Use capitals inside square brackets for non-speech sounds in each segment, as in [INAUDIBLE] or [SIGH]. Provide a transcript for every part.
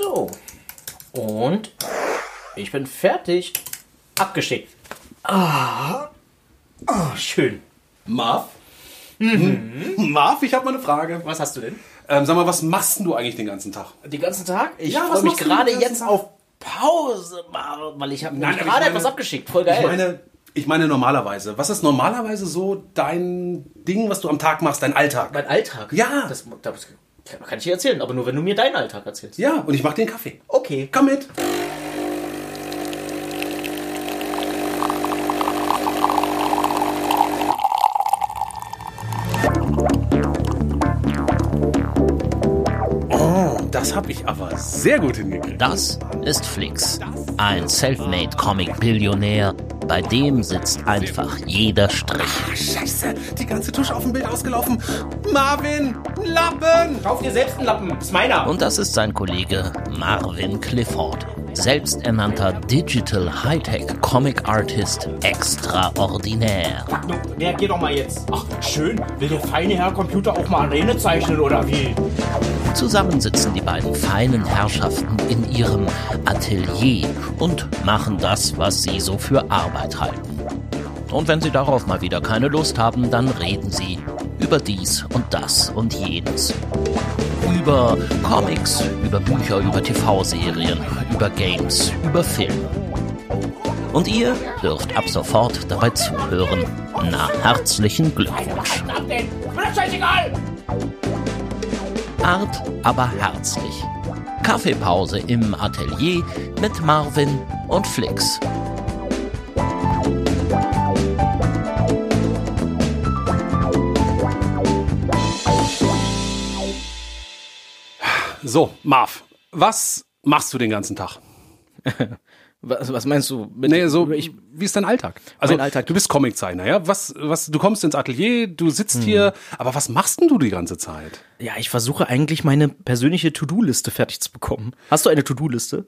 So. Und ich bin fertig. Abgeschickt. Ah. Oh, schön. Marv? Mhm. Marv, ich habe mal eine Frage. Was hast du denn? Ähm, sag mal, was machst du eigentlich den ganzen Tag? Den ganzen Tag? Ich Ja, freue mich gerade jetzt Tag? auf Pause, weil ich habe gerade meine- etwas abgeschickt. Voll geil. Ich meine, ich meine normalerweise. Was ist normalerweise so dein Ding, was du am Tag machst, dein Alltag? mein Alltag. Ja. Das, das kann ich dir erzählen, aber nur wenn du mir deinen Alltag erzählst. Ja, und ich mach den Kaffee. Okay. Komm mit. Oh, das habe ich aber sehr gut hingekriegt. Das ist Flix, ein selfmade Comic-Billionär. Bei dem sitzt einfach jeder Strich. Scheiße, die ganze Tusche auf dem Bild ausgelaufen. Marvin, Lappen! Kauf dir selbst einen Lappen. Ist meiner. Und das ist sein Kollege Marvin Clifford, selbsternannter Digital Hightech Comic Artist extraordinär. Reagier doch mal jetzt. Ach, schön. Will der feine Herr Computer auch mal Arene zeichnen oder wie? Zusammen sitzen die beiden feinen Herrschaften in ihrem Atelier und machen das, was sie so für Arbeit halten. Und wenn sie darauf mal wieder keine Lust haben, dann reden sie über dies und das und jenes. Über Comics, über Bücher, über TV-Serien, über Games, über Filme. Und ihr dürft ab sofort dabei zuhören. Na, herzlichen Glückwunsch. Ab denn? Mir doch scheißegal. Art, aber herzlich. Kaffeepause im Atelier mit Marvin und Flix. So, Marv, was machst du den ganzen Tag? [LAUGHS] Was, was meinst du? Mit, Nee, so, wie ist dein Alltag? Also, Mein Alltag. du bist Comiczeichner, ja? Was, was, du kommst ins Atelier, du sitzt hier, aber was machst denn du die ganze Zeit? Ja, ich versuche eigentlich meine persönliche To-Do-Liste fertig zu bekommen. Hast du eine To-Do-Liste?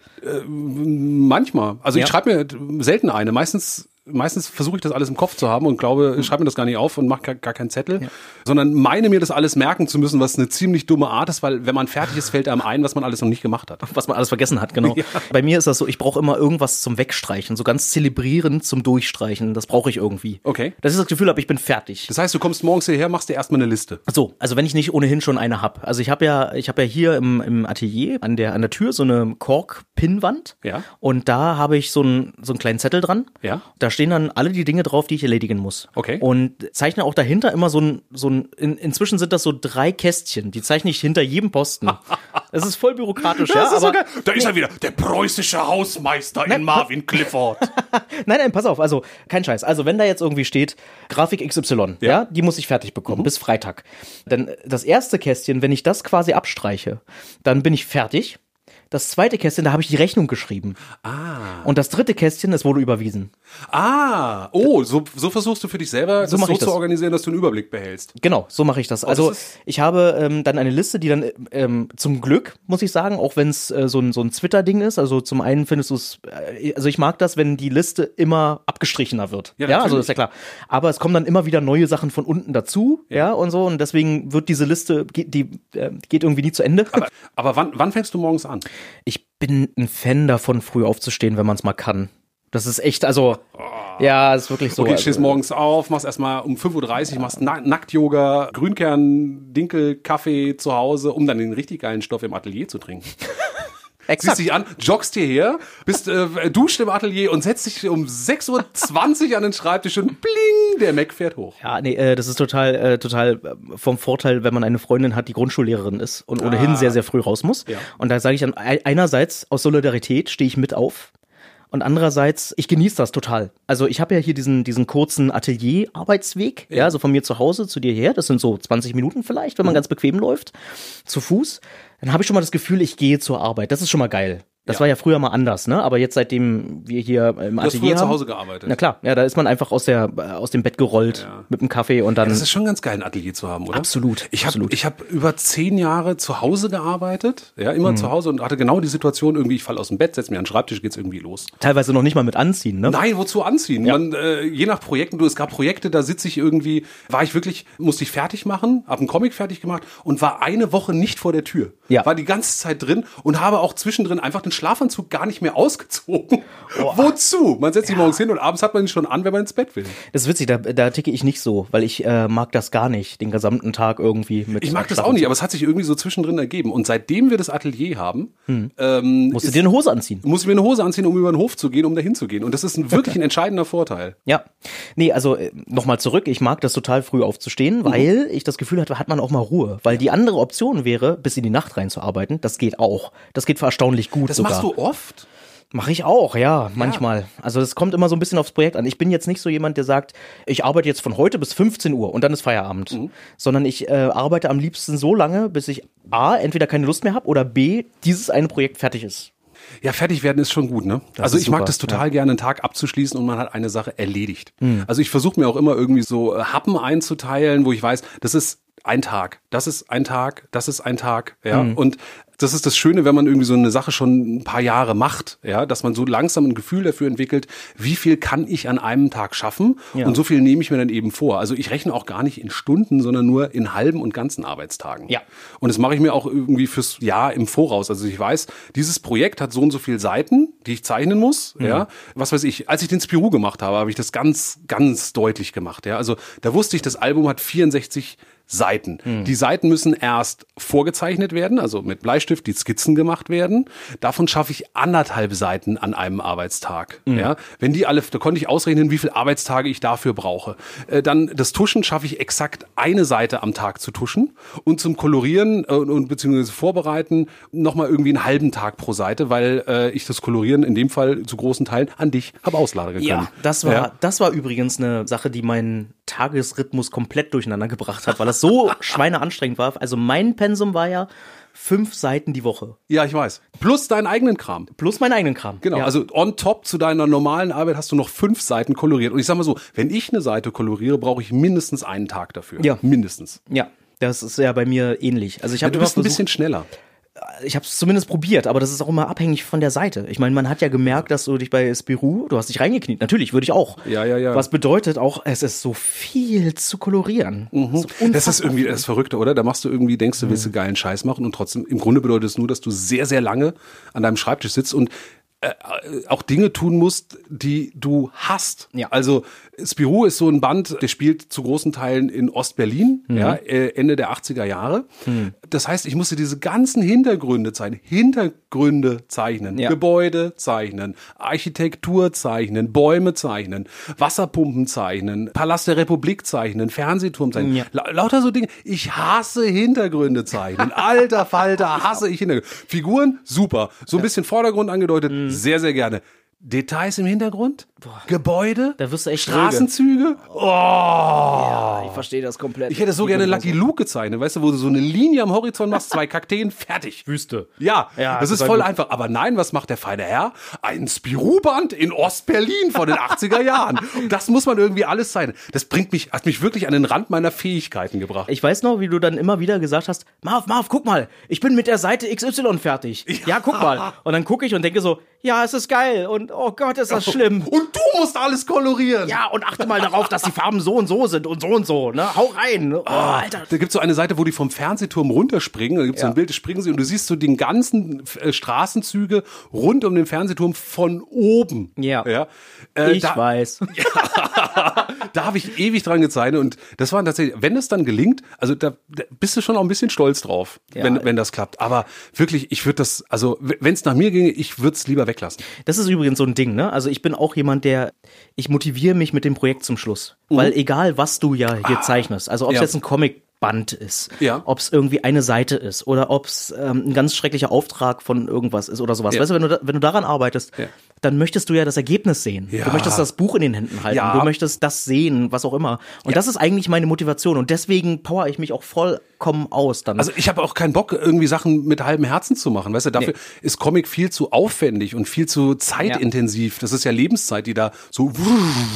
Manchmal. Also, Ja. ich schreibe mir selten eine. Meistens, meistens versuche ich das alles im Kopf zu haben und glaube, ich schreibe mir das gar nicht auf und mache gar, gar keinen Zettel, sondern meine mir das alles merken zu müssen, was eine ziemlich dumme Art ist, weil wenn man fertig ist, fällt einem ein, was man alles noch nicht gemacht hat. Was man alles vergessen hat, genau. [LAUGHS] Bei mir ist das so, ich brauche immer irgendwas zum Wegstreichen, so ganz zelebrierend zum Durchstreichen. Das brauche ich irgendwie. Okay. Dass ich das Gefühl habe, ich bin fertig. Das heißt, du kommst morgens hierher, machst dir erstmal eine Liste. So, also wenn ich nicht ohnehin schon eine hab. Also ich habe ja, ich habe ja hier im, im Atelier an der an der Tür so eine Kork-Pinnwand. Ja. Und da habe ich so einen so einen kleinen Zettel dran. Ja. Da stehen dann alle die Dinge drauf, die ich erledigen muss. Okay. Und zeichne auch dahinter immer so ein so ein. In, inzwischen sind das so drei Kästchen. Die zeichne ich hinter jedem Posten. [LAUGHS] Es ist voll bürokratisch, ja. Ist so aber geil. Da ist er wieder, der preußische Hausmeister in Marvin Clifford. [LAUGHS] Nein, nein, pass auf, also kein Scheiß. Also wenn da jetzt irgendwie steht, Grafik XY, ja, die muss ich fertig bekommen bis Freitag. Dann das erste Kästchen, wenn ich das quasi abstreiche, dann bin ich fertig. Das zweite Kästchen, da habe ich die Rechnung geschrieben. Ah. Und das dritte Kästchen, es wurde überwiesen. Ah, oh, so, so versuchst du für dich selber das mach so das. zu organisieren, dass du einen Überblick behältst. Genau, so mache ich das. Also das ist- ich habe ähm, dann eine Liste, die dann ähm, zum Glück, muss ich sagen, auch wenn es äh, so ein, so ein Twitter-Ding ist, also zum einen findest du es, äh, also ich mag das, wenn die Liste immer abgestrichener wird. Ja, Ja, also das ist ja klar. Aber es kommen dann immer wieder neue Sachen von unten dazu, ja, und so. Und deswegen wird diese Liste, geht, die äh, geht irgendwie nie zu Ende. Aber, aber wann, wann fängst du morgens an? Ich bin ein Fan davon, früh aufzustehen, wenn man es mal kann. Das ist echt, also, ja, ist wirklich so. Okay, also, stehst morgens auf, machst erstmal um 5.30 Uhr, machst Na Nackt-Yoga, Grünkern, Dinkel, Kaffee zu Hause, um dann den richtig geilen Stoff im Atelier zu trinken. [LAUGHS] Siehst exakt. dich an, joggst hierher, bist äh, duscht im Atelier und setzt dich um 6.20 Uhr an den Schreibtisch und bling, der Mac fährt hoch. Ja, nee, äh, das ist total, äh, total äh, vom Vorteil, wenn man eine Freundin hat, die Grundschullehrerin ist und ohnehin sehr, sehr früh raus muss. Ja. Und da sage ich dann, ei- einerseits aus Solidarität stehe ich mit auf. Und andererseits, ich genieße das total. Also ich habe ja hier diesen, diesen kurzen Atelier-Arbeitsweg, ja. so von mir zu Hause zu dir her. Das sind so 20 Minuten vielleicht, wenn man ganz bequem läuft, zu Fuß. Dann habe ich schon mal das Gefühl, ich gehe zur Arbeit. Das ist schon mal geil. Das Ja. war ja früher mal anders, ne? Aber jetzt, seitdem wir hier im Du hast Atelier früher zu Hause gearbeitet. Na klar, ja, da ist man einfach aus der äh, aus dem Bett gerollt Ja. mit einem Kaffee und dann Das ist schon ganz geil, ein Atelier zu haben, oder? Absolut, Ich habe ich hab über zehn Jahre zu Hause gearbeitet, ja, Mhm. immer zu Hause und hatte genau die Situation, irgendwie, ich falle aus dem Bett, setz mir an den Schreibtisch, geht's irgendwie los. teilweise noch nicht mal mit anziehen, ne? Nein, wozu anziehen? Man, äh, je nach Projekten, du, es gab Projekte, da sitze ich irgendwie, war ich wirklich, musste ich fertig machen, habe einen Comic fertig gemacht und war eine Woche nicht vor der Tür. Ja. War die ganze Zeit drin und habe auch zwischendrin einfach den Schlafanzug gar nicht mehr ausgezogen. [LAUGHS] Wozu? Man setzt sich morgens hin und abends hat man ihn schon an, wenn man ins Bett will. Das ist witzig, da, da ticke ich nicht so, weil ich äh, mag das gar nicht, den gesamten Tag irgendwie mit. Ich mag das auch nicht, aber es hat sich irgendwie so zwischendrin ergeben. Und seitdem wir das Atelier haben, Musst du dir eine Hose anziehen? muss ich mir eine Hose anziehen, um über den Hof zu gehen, um dahin zu gehen. Und das ist ein, [LAUGHS] wirklich ein entscheidender Vorteil. Ja. Nee, also äh, nochmal zurück, ich mag das total früh Mhm. aufzustehen, weil ich das Gefühl hatte, hat man auch mal Ruhe. Weil die andere Option wäre, bis in die Nacht reinzuarbeiten. Das geht auch. Das geht erstaunlich gut Das. Machst du oft? Mache ich auch, ja, manchmal. Also es kommt immer so ein bisschen aufs Projekt an. Ich bin jetzt nicht so jemand, der sagt, ich arbeite jetzt von heute bis 15 Uhr und dann ist Feierabend. Mhm. Sondern ich äh, arbeite am liebsten so lange, bis ich A, entweder keine Lust mehr habe oder B, dieses eine Projekt fertig ist. Ja, fertig werden ist schon gut, ne? also ist ich mag super, das total gerne, einen Tag abzuschließen und man hat eine Sache erledigt. Also ich versuche mir auch immer irgendwie so äh, Happen einzuteilen, wo ich weiß, das ist ein Tag, das ist ein Tag, das ist ein Tag, ja. Und das ist das Schöne, wenn man irgendwie so eine Sache schon ein paar Jahre macht, ja, dass man so langsam ein Gefühl dafür entwickelt, wie viel kann ich an einem Tag schaffen Ja. und so viel nehme ich mir dann eben vor. Also ich rechne auch gar nicht in Stunden, sondern nur in halben und ganzen Arbeitstagen. Ja. Und das mache ich mir auch irgendwie fürs Jahr im Voraus. Also ich weiß, dieses Projekt hat so und so viele Seiten, die ich zeichnen muss. Ja, was weiß ich. Als ich den Spirou gemacht habe, habe ich das ganz, ganz deutlich gemacht. Ja, also da wusste ich, das Album hat 64 Seiten. Die Seiten müssen erst vorgezeichnet werden, also mit Bleistift die Skizzen gemacht werden. Davon schaffe ich anderthalb Seiten an einem Arbeitstag. Ja, wenn die alle, da konnte ich ausrechnen, wie viele Arbeitstage ich dafür brauche. Äh, dann das Tuschen schaffe ich exakt eine Seite am Tag zu tuschen und zum Kolorieren äh, und beziehungsweise Vorbereiten nochmal irgendwie einen halben Tag pro Seite, weil äh, ich das Kolorieren in dem Fall zu großen Teilen an dich habe auslagern können. Ja, das war, Ja. das war übrigens eine Sache, die meinen Tagesrhythmus komplett durcheinander gebracht hat, weil das so schweineanstrengend war. Also mein Pensum war ja fünf Seiten die Woche. Ja, ich weiß. Plus deinen eigenen Kram. Plus meinen eigenen Kram. Genau, Ja. also on top zu deiner normalen Arbeit hast du noch fünf Seiten koloriert. Und ich sag mal so, wenn ich eine Seite koloriere, brauche ich mindestens einen Tag dafür. Ja. Mindestens. Ja, das ist ja bei mir ähnlich. Also ich Ja, habe du immer bist ein versucht, bisschen schneller. Ich habe es zumindest probiert, aber das ist auch immer abhängig von der Seite. Ich meine, man hat ja gemerkt, dass du dich bei Spirou, du hast dich reingekniet. Natürlich, würde ich auch. Ja, ja, ja. Was bedeutet auch, es ist so viel zu kolorieren. So Mhm. Das ist irgendwie das Verrückte, oder? Da machst du irgendwie, denkst du, willst du geilen Scheiß machen und trotzdem, im Grunde bedeutet es nur, dass du sehr, sehr lange an deinem Schreibtisch sitzt und äh, auch Dinge tun musst, die du hast. Ja. Also Spirou ist so ein Band, der spielt zu großen Teilen in Ostberlin, Mhm. ja, äh, Ende der 80er Jahre. Das heißt, ich musste diese ganzen Hintergründe zeichnen, Hintergründe zeichnen, Ja. Gebäude zeichnen, Architektur zeichnen, Bäume zeichnen, Wasserpumpen zeichnen, Palast der Republik zeichnen, Fernsehturm zeichnen. Ja. La lauter so Dinge. Ich hasse Hintergründe zeichnen. Alter Falter, hasse ich Hintergründe. Figuren, super. So ein bisschen Vordergrund angedeutet, Mhm. sehr, sehr gerne. Details im Hintergrund? Gebäude? Da wirst du echt Straßenzüge? Oh! Ich verstehe das komplett. Ich hätte so gerne Lucky Luke gezeichnet, weißt du, wo du so eine Linie am Horizont machst, zwei Kakteen, fertig. [LAUGHS] Wüste. Ja, Ja, das ist total voll gut. einfach. Aber nein, was macht der feine Herr? Ein Spirou-Band in Ostberlin von den 80er Jahren. Das muss man irgendwie alles sein. Das bringt mich, hat mich wirklich an den Rand meiner Fähigkeiten gebracht. Ich weiß noch, wie du dann immer wieder gesagt hast, Marv, Marv, guck mal, ich bin mit der Seite XY fertig. [LAUGHS] Ja, guck mal. Und dann gucke ich und denke so, ja, es ist geil und oh Gott, ist das schlimm. [LAUGHS] Und du musst alles kolorieren. Ja, und achte mal darauf, dass die Farben so und so sind und so und so, ne? Hau rein. Oh, Alter. Da gibt's so eine Seite, wo die vom Fernsehturm runterspringen. Da gibt's so ein Ja. Bild, da springen sie und du siehst so den ganzen äh, Straßenzüge rund um den Fernsehturm von oben. Ja. ja. Äh, Ich da, weiß. [LAUGHS] da habe ich ewig dran gezeichnet und das war tatsächlich, wenn es dann gelingt, also da, da bist du schon auch ein bisschen stolz drauf, Ja. wenn, wenn das klappt. Aber wirklich, ich würde das, also wenn es nach mir ginge, ich würde es lieber weglassen. Das ist übrigens so ein Ding, ne? Also ich bin auch jemand, der, ich motiviere mich mit dem Projekt zum Schluss. Weil egal, was du ja hier zeichnest, also ob es Ja. jetzt ein Comicband ist, Ja. ob es irgendwie eine Seite ist oder ob es ähm, ein ganz schrecklicher Auftrag von irgendwas ist oder sowas. Ja. Weißt du, wenn du, da, wenn du daran arbeitest, Ja. dann möchtest du ja das Ergebnis sehen. Ja. Du möchtest das Buch in den Händen halten. Du möchtest das sehen, was auch immer. Und das ist eigentlich meine Motivation. Und deswegen power ich mich auch vollkommen aus dann. Also ich habe auch keinen Bock, irgendwie Sachen mit halbem Herzen zu machen. Weißt du, dafür ist Comic viel zu aufwendig und viel zu zeitintensiv. Das ist ja Lebenszeit, die da so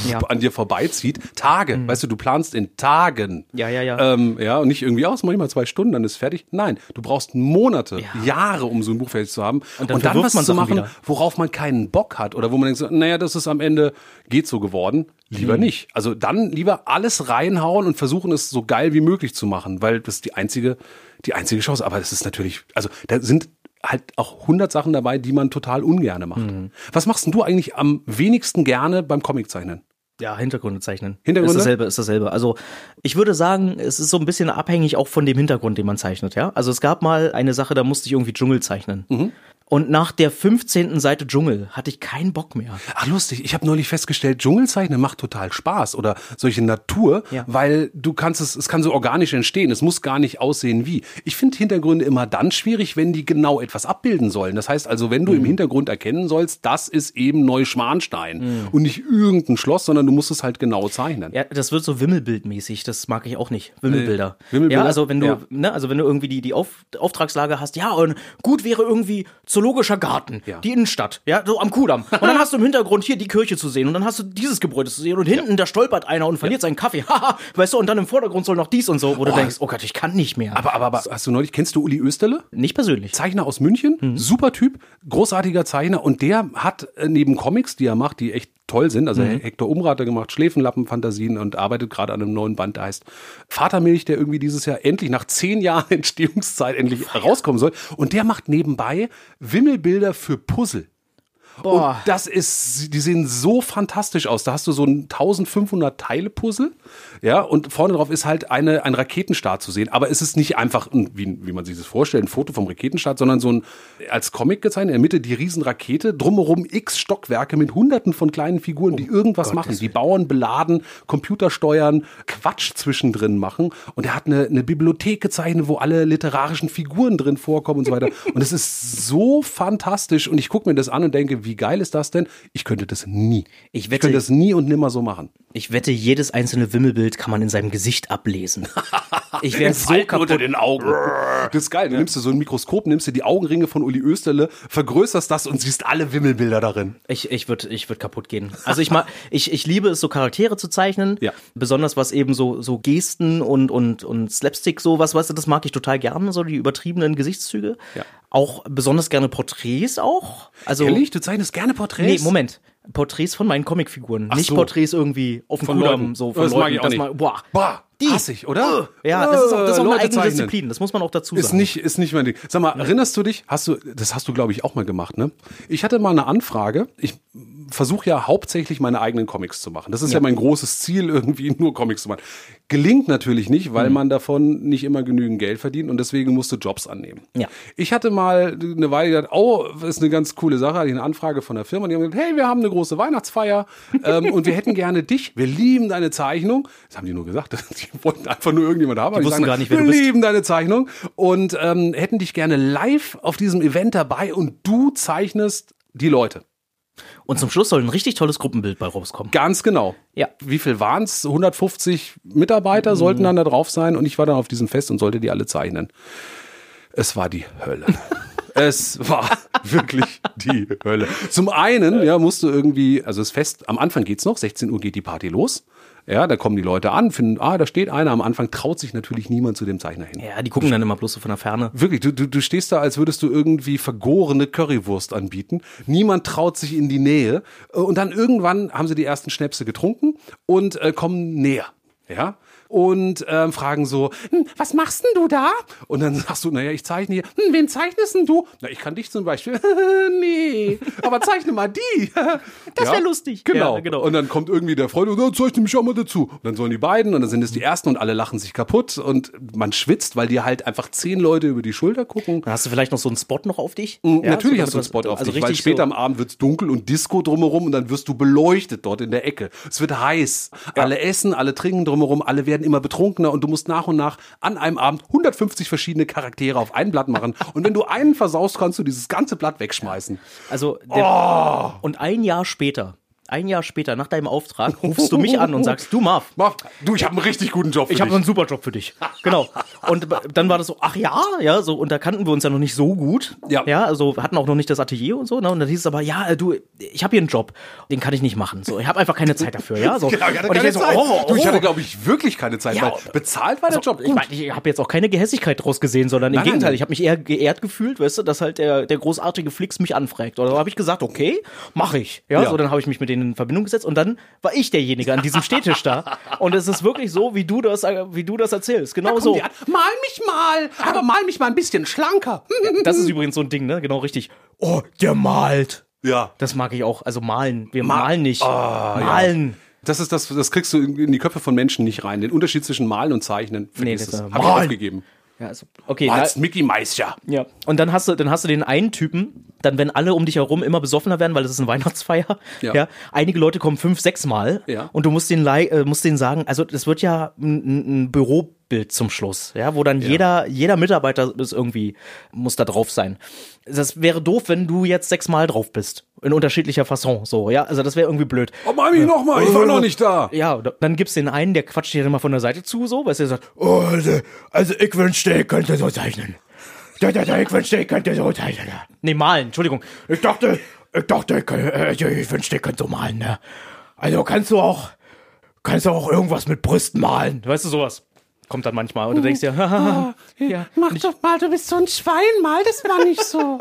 Ja. Mhm. an dir vorbeizieht. Tage, weißt du, du planst in Tagen. Ja, ja, ja. Ähm, ja, und nicht irgendwie aus, manchmal zwei Stunden, dann ist fertig. Nein, du brauchst Monate, Jahre, um so ein Buch fertig zu haben. Und dann verwirft was man zu machen, wieder. worauf man keinen Bock hat oder wo man denkt, so, naja, das ist am Ende geht so geworden. Lieber nicht. Also dann lieber alles reinhauen und versuchen es so geil wie möglich zu machen, weil das ist die einzige, die einzige Chance. Aber es ist natürlich, also da sind halt auch 100 Sachen dabei, die man total ungerne macht. Mhm. Was machst denn du eigentlich am wenigsten gerne beim Comiczeichnen? Ja, Hintergründe zeichnen. Hintergründe? Ist dasselbe, ist dasselbe. Also ich würde sagen, es ist so ein bisschen abhängig auch von dem Hintergrund, den man zeichnet, ja. Also es gab mal eine Sache, da musste ich irgendwie Dschungel zeichnen. Mhm. Und nach der 15. Seite Dschungel hatte ich keinen Bock mehr. Ach lustig, ich habe neulich festgestellt, Dschungelzeichnen macht total Spaß oder solche Natur, Ja. weil du kannst es, es kann so organisch entstehen, es muss gar nicht aussehen wie. Ich finde Hintergründe immer dann schwierig, wenn die genau etwas abbilden sollen. Das heißt also, wenn du Mhm. im Hintergrund erkennen sollst, das ist eben Neuschwanstein Mhm. und nicht irgendein Schloss, sondern du musst es halt genau zeichnen. Ja, das wird so Wimmelbildmäßig, das mag ich auch nicht. Wimmelbilder. Nee. Wimmelbilder? Ja, also wenn du, Ja. ne, also wenn du irgendwie die, die Auf, Auftragslage hast, ja, und gut wäre irgendwie zoologischer Garten, Ja. die Innenstadt, ja, so am Kudamm. [LAUGHS] Und dann hast du im Hintergrund hier die Kirche zu sehen und dann hast du dieses Gebäude zu sehen und hinten, da stolpert einer und verliert seinen Kaffee, [LAUGHS] haha, weißt du, und dann im Vordergrund soll noch dies und so, wo du denkst, oh Gott, ich kann nicht mehr. Aber, aber, aber hast du neulich, kennst du Uli Österle? nicht persönlich. Zeichner aus München, Mhm. super Typ, großartiger Zeichner und der hat äh, neben Comics, die er macht, die echt toll sind, also Mhm. Hector Umrater gemacht, Schläfenlappenfantasien und arbeitet gerade an einem neuen Band, der heißt Vatermilch, der irgendwie dieses Jahr endlich nach zehn Jahren [LAUGHS] Entstehungszeit endlich rauskommen soll und der macht nebenbei Wimmelbilder für Puzzle. Boah. Und das ist, die sehen so fantastisch aus. Da hast du so ein 1500 Teile Puzzle, ja, und vorne drauf ist halt eine, ein Raketenstart zu sehen. Aber es ist nicht einfach, ein, wie, wie man sich das vorstellt, ein Foto vom Raketenstart, sondern so ein, als Comic gezeichnet, in der Mitte die Riesenrakete, drumherum x Stockwerke mit hunderten von kleinen Figuren, die irgendwas machen. Die Bauern beladen, Computer steuern, Quatsch zwischendrin machen. Und er hat eine, eine Bibliothek gezeichnet, wo alle literarischen Figuren drin vorkommen und so weiter. [LAUGHS] Und es ist so fantastisch. Und ich gucke mir das an und denke, wie geil ist das denn? Ich könnte das nie. Ich ich wette- könnte das nie und nimmer so machen. Ich wette, jedes einzelne Wimmelbild kann man in seinem Gesicht ablesen. [LAUGHS] Ich wäre so kaputt. unter den Augen. Das ist geil. Du nimmst dir so ein Mikroskop, nimmst dir die Augenringe von Uli Österle, vergrößerst das und siehst alle Wimmelbilder darin. Ich, ich würde ich würd kaputt gehen. Also ich, mag, [LAUGHS] ich, ich liebe es, so Charaktere zu zeichnen. Ja. Besonders was eben so, so Gesten und, und, und Slapstick, sowas, weißt du, das mag ich total gerne, so die übertriebenen Gesichtszüge. Ja. Auch besonders gerne Porträts auch. Also, Ehrlich? Du zeichnest gerne Porträts? Nee, Moment. Porträts von meinen Comicfiguren. Ach Nicht so. Porträts irgendwie auf dem Von Kudamm, Leuten. so von Das mag Leuten. ich auch nicht. man- boah. Boah, Die. hassig, oder? Ja, das ist auch, das ist auch eine eigene zeichnen. Disziplin. Das muss man auch dazu Ist sagen. nicht, ist nicht mein Ding. Sag mal, erinnerst du dich? Hast du, das hast du, glaube ich, auch mal gemacht, ne? Ich hatte mal eine Anfrage. Ich versuche ja hauptsächlich meine eigenen Comics zu machen. Das ist ja, mein großes Ziel, [LAUGHS] irgendwie nur Comics zu machen. Gelingt natürlich nicht, weil man davon nicht immer genügend Geld verdient und deswegen musst du Jobs annehmen. Ja. Ich hatte mal eine Weile gedacht, oh, ist eine ganz coole Sache, hatte ich eine Anfrage von der Firma, die haben gesagt, hey, wir haben eine große Weihnachtsfeier ähm, und wir hätten gerne dich, wir lieben deine Zeichnung. Das haben die nur gesagt, [LAUGHS] die wollten einfach nur irgendjemand haben. Die wussten gar nicht, wer wir du bist. lieben deine Zeichnung und ähm, hätten dich gerne live auf diesem Event dabei und du zeichnest die Leute. Und zum Schluss soll ein richtig tolles Gruppenbild bei rauskommen. Ganz genau. Ja. Wie viel waren es? 150 Mitarbeiter sollten dann da drauf sein und ich war dann auf diesem Fest und sollte die alle zeichnen. Es war die Hölle. [LAUGHS] Es war wirklich die Hölle. Zum einen, ja, musst du irgendwie, also das Fest, am Anfang geht's noch, 16 Uhr geht die Party los. Ja, da kommen die Leute an, finden, ah, da steht einer. Am Anfang traut sich natürlich niemand zu dem Zeichner hin. Ja, die gucken dann immer bloß so von der Ferne. Wirklich, du, du, du stehst da, als würdest du irgendwie vergorene Currywurst anbieten. Niemand traut sich in die Nähe. Äh, Und dann irgendwann haben sie die ersten Schnäpse getrunken und äh, kommen näher. Ja. Und ähm, fragen so, hm, was machst denn du da? Und dann [LAUGHS] sagst du, naja, ich zeichne hier. Hm, wen zeichnest denn du? Na, ich kann dich zum Beispiel. [LAUGHS] nee, aber zeichne mal die. [LAUGHS] Das wär lustig. Genau. Ja, genau. Und dann kommt irgendwie der Freund und sagt, zeichne mich auch mal dazu. Und dann sollen die beiden und dann sind es die ersten und alle lachen sich kaputt und man schwitzt, weil dir halt einfach zehn Leute über die Schulter gucken. Dann hast du vielleicht noch so einen Spot noch auf dich? Mhm, Ja, Natürlich so, hast du einen Spot auf also dich, weil später so, am Abend wird's dunkel und Disco drumherum und dann wirst du beleuchtet dort in der Ecke. Es wird heiß. Alle essen, alle trinken drumherum, alle werden werden immer betrunkener und du musst nach und nach an einem Abend 150 verschiedene Charaktere auf ein Blatt machen. [LAUGHS] Und wenn du einen versaust, kannst du dieses ganze Blatt wegschmeißen. Also der, Oh. und ein Jahr später, ein Jahr später nach deinem Auftrag [LAUGHS] rufst du mich an und sagst, du Marv, Marv, du, ich habe einen richtig guten Job für ich habe dich. einen super Job für dich. Genau. Und dann war das so, ach ja, ja, so und da kannten wir uns ja noch nicht so gut. Ja. Ja, also hatten auch noch nicht das Atelier und so, ne? Und dann hieß es aber, ja, äh, du, ich habe hier einen Job, den kann ich nicht machen. So, ich habe einfach keine Zeit dafür, ja, so. [LAUGHS] Genau, ich hatte und ich keine denk Zeit. so, oh, du, ich oh. hatte, glaube ich, wirklich keine Zeit, Ja, weil bezahlt war der Job Ich, gut. mein, ich habe jetzt auch keine Gehässigkeit draus gesehen, sondern im Nein, Gegenteil, nein. ich habe mich eher geehrt gefühlt, weißt du, dass halt der, der großartige Flix mich anfragt. Oder habe ich gesagt, okay, mache ich. Ja, Ja. so dann habe ich mich mit denen in Verbindung gesetzt und dann war ich derjenige an diesem Stehtisch da. Und es ist wirklich so, wie du das, äh, wie du das erzählst. Genau Komm, so. mal mich mal, aber mal mich mal ein bisschen schlanker. Das ist übrigens so ein Ding, ne? Genau richtig. Oh, der malt. Ja. Das mag ich auch. Also malen. Wir malen nicht. Ah, ja. malen. Das ist das, das kriegst du in die Köpfe von Menschen nicht rein. Den Unterschied zwischen Malen und Zeichnen, Nee, vergiss das, es. äh, Hab ich aufgegeben. Ja, also, okay. Malst Mickey Meister. Ja. Und dann hast du, dann hast du den einen Typen, dann wenn alle um dich herum immer besoffener werden, weil es ist eine Weihnachtsfeier. Ja. Ja. Einige Leute kommen fünf, sechs Mal. Ja. Und du musst den, äh, musst denen sagen, also das wird ja ein, ein- ein Bürobild zum Schluss, ja, wo dann jeder, jeder Mitarbeiter ist irgendwie, muss da drauf sein. Das wäre doof, wenn du jetzt sechs Mal drauf bist. In unterschiedlicher Fasson, so, ja. Also das wäre irgendwie blöd. Oh, mal mich noch mal, ich war noch nicht da. Ja, dann gibt's den einen, der quatscht dir dann mal von der Seite zu, so, weißt du, der sagt, oh, also, also ich wünschte, ich könnte so zeichnen. Ja, ja, ja, ich wünschte, ich könnte so zeichnen. ja. Nee, malen, Entschuldigung. Ich dachte, ich dachte, ich, äh, ich wünschte, ich könnte so malen, ne? Also kannst du auch, kannst du auch irgendwas mit Brüsten malen. Weißt du, sowas. Kommt dann manchmal und du denkst dir, haha, [LAUGHS] ja. Mach doch mal, du bist so ein Schwein, mal das mal nicht so.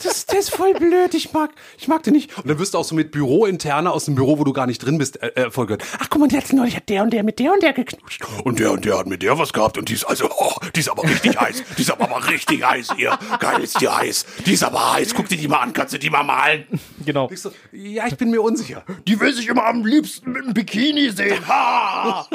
Das, das ist voll blöd, ich mag, ich mag den nicht. Und dann wirst du auch so mit Bürointerne aus dem Büro, wo du gar nicht drin bist, äh, äh, vollgehört. Ach guck mal, jetzt neulich hat der und der mit der und der geknutscht. Und der und der hat mit der was gehabt und die ist also, oh, die ist aber richtig [LAUGHS] heiß. Die ist aber mal richtig heiß hier. Geil ist die heiß. Die ist aber heiß. Guck dir die mal an, kannst du die mal malen? Genau. Ich so, ja, ich bin mir unsicher. Die will sich immer am liebsten mit einem Bikini sehen. Ha!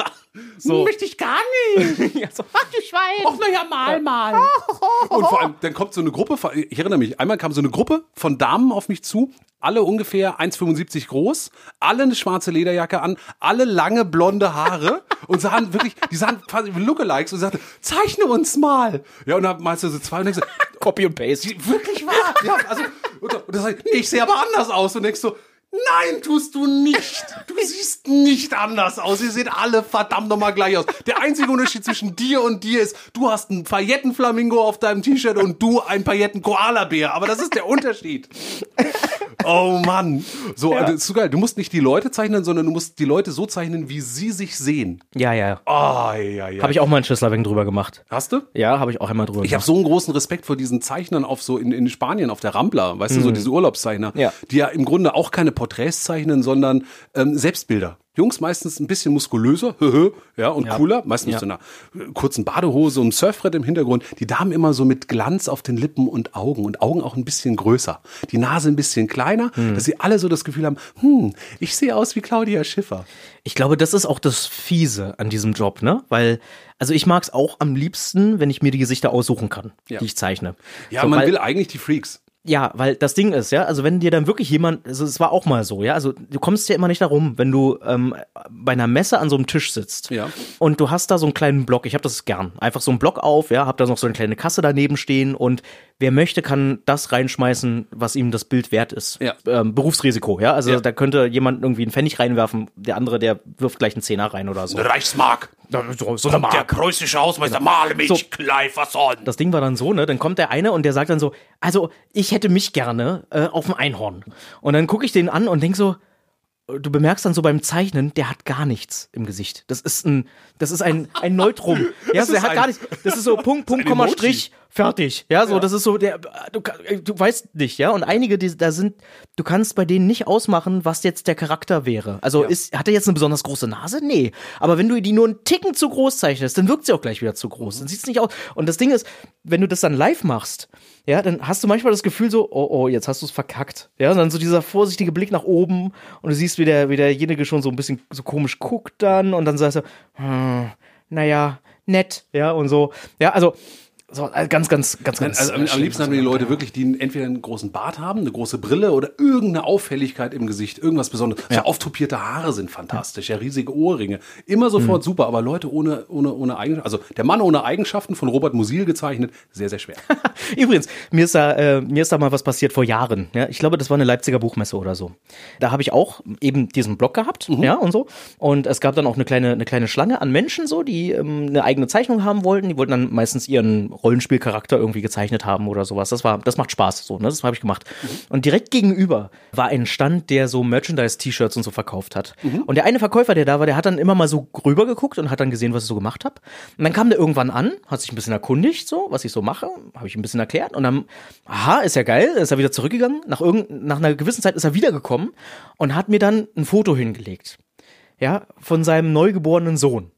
So. Möchte ich gar nicht. [LAUGHS] Ja, so, ach, du Schwein. Och, naja, mal, mal. [LAUGHS] Und vor allem, dann kommt so eine Gruppe, von- ich erinnere mich, einmal kam so eine Gruppe von Damen auf mich zu, alle ungefähr 1,75 groß, alle eine schwarze Lederjacke an, alle lange blonde Haare [LAUGHS] und sahen wirklich, die sahen quasi wie Lookalikes und sagte, zeichne uns mal. Ja, und dann malst du so zwei und denkst so, Copy und Paste. wirklich wahr? Ja, also, und, und dann sag ich, nee, ich sehe aber anders aus und denkst so, Nein, tust du nicht. Du [LAUGHS] siehst nicht anders aus. Ihr seht alle verdammt nochmal gleich aus. Der einzige Unterschied zwischen dir und dir ist, du hast einen Paillettenflamingo auf deinem T-Shirt und du einen Pailletten-Koala-Bär. Aber das ist der Unterschied. Oh Mann. So, das ist so geil. Du musst nicht die Leute zeichnen, sondern du musst die Leute so zeichnen, wie sie sich sehen. Ja, ja. Ah, ja, ja. Habe ich auch mal einen Schüsslerweg drüber gemacht. Hast du? Ja, habe ich auch einmal drüber Ich habe so einen großen Respekt vor diesen Zeichnern auf so in, in Spanien auf der Rambla, weißt du, so diese Urlaubszeichner, Mhm. Ja. die ja im Grunde auch keine Porträts zeichnen, sondern ähm, Selbstbilder. Jungs meistens ein bisschen muskulöser, [LAUGHS] ja, und cooler, meistens Ja. so einer äh, kurzen Badehose und Surfbrett im Hintergrund. Die Damen immer so mit Glanz auf den Lippen und Augen und Augen auch ein bisschen größer. Die Nase ein bisschen kleiner, Hm. dass sie alle so das Gefühl haben, hm, ich sehe aus wie Claudia Schiffer. Ich glaube, das ist auch das Fiese an diesem Job, ne? Weil, also ich mag es auch am liebsten, wenn ich mir die Gesichter aussuchen kann, Ja. die ich zeichne. Ja, So, man will eigentlich die Freaks. Ja, weil das Ding ist, ja, also wenn dir dann wirklich jemand, also es war auch mal so, ja, also du kommst ja immer nicht darum, wenn du ähm, bei einer Messe an so einem Tisch sitzt Ja. und du hast da so einen kleinen Block, ich habe das gern, einfach so einen Block auf, ja, hab da noch so eine kleine Kasse daneben stehen und wer möchte, kann das reinschmeißen, was ihm das Bild wert ist. Ja. Ähm, Berufsrisiko, ja, also Ja. da könnte jemand irgendwie einen Pfennig reinwerfen, der andere, der wirft gleich einen Zehner rein oder so. Reichsmark. So, so eine Der preußische Hausmeister, male mich So. an. Das Ding war dann so, ne? Dann kommt der eine und der sagt dann so, also ich hätte mich gerne äh, auf dem Einhorn. Und dann gucke ich den an und denk so, äh, du bemerkst dann so beim Zeichnen, der hat gar nichts im Gesicht. Das ist ein, das ist ein, ein Neutrum. [LAUGHS] Ja, Es der hat gar nichts. Das ist so Punkt, [LAUGHS] Punkt, Komma. Strich, fertig. Ja, so, das ist so der, du, du weißt nicht, ja. Und einige, die da sind, du kannst bei denen nicht ausmachen, was jetzt der Charakter wäre. Also ist, hat er jetzt eine besonders große Nase? Nee. Aber wenn du die nur einen Ticken zu groß zeichnest, dann wirkt sie auch gleich wieder zu groß. Dann sieht's nicht aus. Und das Ding ist, wenn du das dann live machst, ja, dann hast du manchmal das Gefühl so, oh, oh, jetzt hast du es verkackt. Ja, und dann so dieser vorsichtige Blick nach oben und du siehst, wie, der, wie derjenige schon so ein bisschen so komisch guckt dann und dann sagst du, hm, naja, nett, ja, und so. Ja, also, So, äh, ganz, ganz, ganz, ganz. Also am, am liebsten haben wir die Leute wirklich, die entweder einen großen Bart haben, eine große Brille oder irgendeine Auffälligkeit im Gesicht, irgendwas Besonderes. So auftopierte Haare sind fantastisch, ja, riesige Ohrringe. Immer sofort Mhm. super, aber Leute ohne, ohne, ohne Eigenschaften, also der Mann ohne Eigenschaften von Robert Musil gezeichnet, sehr, sehr schwer. [LAUGHS] Übrigens, mir ist da, äh, mir ist da mal was passiert vor Jahren. Ja, ich glaube, das war eine Leipziger Buchmesse oder so. Da habe ich auch eben diesen Blog gehabt, ja und so. Und es gab dann auch eine kleine, eine kleine Schlange an Menschen so, die ähm, eine eigene Zeichnung haben wollten. Die wollten dann meistens ihren Rollenspielcharakter irgendwie gezeichnet haben oder sowas. Das war, das macht Spaß so. Ne? Das habe ich gemacht. Und direkt gegenüber war ein Stand, der so Merchandise-T-Shirts und so verkauft hat. Und der eine Verkäufer, der da war, der hat dann immer mal so rüber geguckt und hat dann gesehen, was ich so gemacht habe. Und dann kam der irgendwann an, hat sich ein bisschen erkundigt, so, was ich so mache, habe ich ein bisschen erklärt. Und dann, aha, ist ja geil, ist er wieder zurückgegangen. Nach, irgend, nach einer gewissen Zeit ist er wiedergekommen und hat mir dann ein Foto hingelegt. Ja, von seinem neugeborenen Sohn,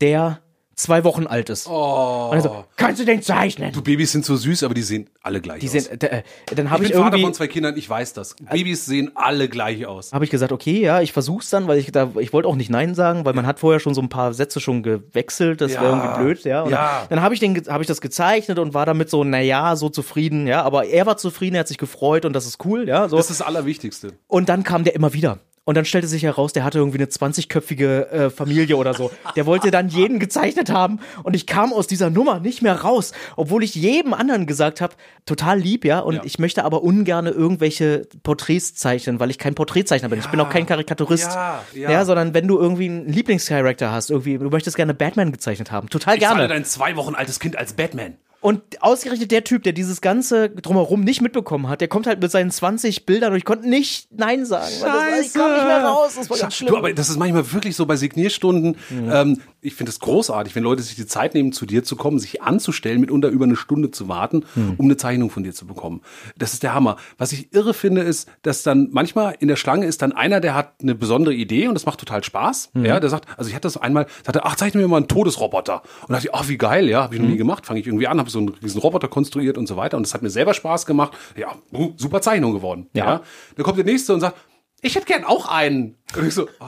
der zwei Wochen alt ist. Oh. Und so, kannst du den zeichnen? Du Babys sind so süß, aber die sehen alle gleich Die aus. sind, äh, dann ich habe bin ich, Vater irgendwie, von zwei Kindern, ich weiß das. Babys sehen alle gleich aus. habe ich gesagt, okay, ja, ich versuch's dann, weil ich da, ich wollte auch nicht Nein sagen, weil man hat vorher schon so ein paar Sätze schon gewechselt, das wäre Ja. irgendwie blöd, ja. Und Ja. Dann, dann habe ich den, habe ich das gezeichnet und war damit so, naja, so zufrieden, ja. Aber er war zufrieden, er hat sich gefreut und das ist cool, ja. So. Das ist das Allerwichtigste. Und dann kam der immer wieder. Und dann stellte sich heraus, der hatte irgendwie eine 20-köpfige äh, Familie oder so. Der wollte dann jeden gezeichnet haben. Und ich kam aus dieser Nummer nicht mehr raus, obwohl ich jedem anderen gesagt habe, total lieb, ja. Und Ja. ich möchte aber ungern irgendwelche Porträts zeichnen, weil ich kein Porträtzeichner bin. Ich bin auch kein Karikaturist. Ja, Ja, ja. sondern wenn du irgendwie einen Lieblingscharakter hast, irgendwie, du möchtest gerne Batman gezeichnet haben. Total Ich gerne. dein zwei Wochen altes Kind als Batman. Und ausgerechnet der Typ, der dieses ganze drumherum nicht mitbekommen hat, der kommt halt mit seinen 20 Bildern und ich konnte nicht Nein sagen. weil Das, ich kam nicht mehr raus. Das war ganz schlimm. Du, aber das ist manchmal wirklich so bei Signierstunden. Ähm, ich finde es großartig, wenn Leute sich die Zeit nehmen, zu dir zu kommen, sich anzustellen, mitunter über eine Stunde zu warten, um eine Zeichnung von dir zu bekommen. Das ist der Hammer. Was ich irre finde, ist, dass dann manchmal in der Schlange ist dann einer, der hat eine besondere Idee und das macht total Spaß. Ja, der sagt, also ich hatte das einmal, sagte, ach, zeichne mir mal einen Todesroboter. Und dachte ich, ach, wie geil, ja, habe ich noch nie gemacht. Fange ich irgendwie an, habe so einen riesen Roboter konstruiert und so weiter. Und das hat mir selber Spaß gemacht. Ja, super Zeichnung geworden. Ja. Ja. Dann kommt der nächste und sagt, ich hätte gern auch einen. Und ich so, oh,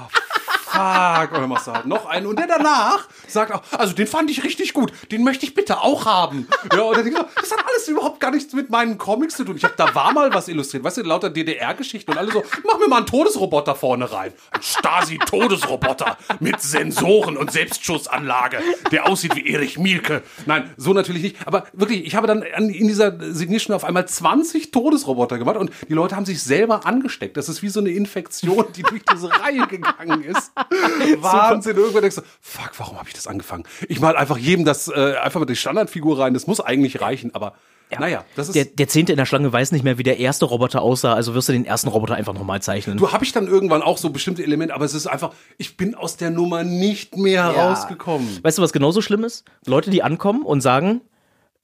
fuck. Und dann machst du halt noch einen. Und der danach sagt auch, also den fand ich richtig gut. Den möchte ich bitte auch haben. Ja, und dann denk ich so, das hat alles überhaupt gar nichts mit meinen Comics zu tun. Ich habe da war mal was illustriert. Weißt du, lauter DDR-Geschichten und alle so, mach mir mal einen Todesroboter vorne rein. Ein Stasi-Todesroboter mit Sensoren und Selbstschussanlage, der aussieht wie Erich Mielke. Nein, so natürlich nicht. Aber wirklich, ich habe dann an, in dieser Signition auf einmal 20 Todesroboter gemacht und die Leute haben sich selber angesteckt. Das ist wie so eine Infektion, die durch diese Reihe gegangen ist. Wahnsinn. Irgendwann denkst du, fuck, warum habe ich das angefangen? Ich mal einfach jedem das, äh, einfach mal die Standardfigur rein. Das muss eigentlich reichen, aber naja, das ist. der, der Zehnte in der Schlange weiß nicht mehr, wie der erste Roboter aussah, also wirst du den ersten Roboter einfach nochmal zeichnen. Du habe ich dann irgendwann auch so bestimmte Elemente, aber es ist einfach, ich bin aus der Nummer nicht mehr rausgekommen. Weißt du, was genauso schlimm ist? Leute, die ankommen und sagen,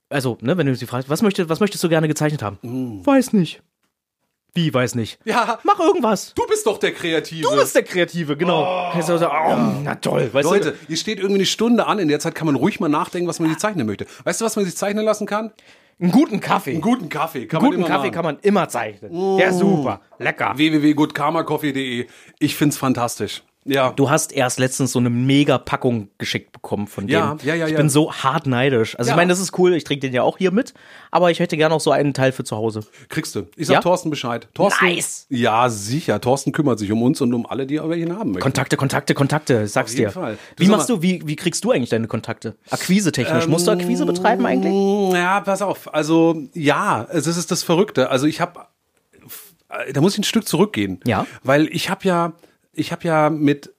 also, ne, wenn du sie fragst, was, möchtest, was möchtest du gerne gezeichnet haben? Weiß nicht. Wie, weiß nicht? Ja, Mach irgendwas. du bist doch der Kreative. Du bist der Kreative, genau. Du sagen, oh, na toll, weißt Leute, du? hier steht irgendwie eine Stunde an. In der Zeit kann man ruhig mal nachdenken, was man sich zeichnen möchte. Weißt du, was man sich zeichnen lassen kann? Einen guten Kaffee. Einen guten Kaffee. Kann Einen guten man immer Kaffee machen. kann man immer zeichnen. Ja, super. Lecker. www.goodkarmacoffee.de. Ich find's fantastisch. Ja. Du hast erst letztens so eine mega Packung geschickt bekommen von dem. Ja, ja, ja, Ich ja. bin so hart neidisch. Also Ja. ich meine, das ist cool. Ich trinke den ja auch hier mit. Aber ich hätte gerne auch so einen Teil für zu Hause. Kriegst du. Ich sag Ja? Thorsten Bescheid. Thorsten, Nice. Ja, sicher. Thorsten kümmert sich um uns und um alle, die welche haben möchten. Kontakte, Kontakte, Kontakte. Sag's Auf jeden dir. Fall. Du Wie machst mal- du, wie, wie kriegst du eigentlich deine Kontakte? Akquise-technisch. Musst du Akquise betreiben eigentlich? Ja, pass auf. Also, ja, es ist das Verrückte. Also, ich habe da muss ich ein Stück zurückgehen. Ja. Weil ich habe ja ich habe ja mit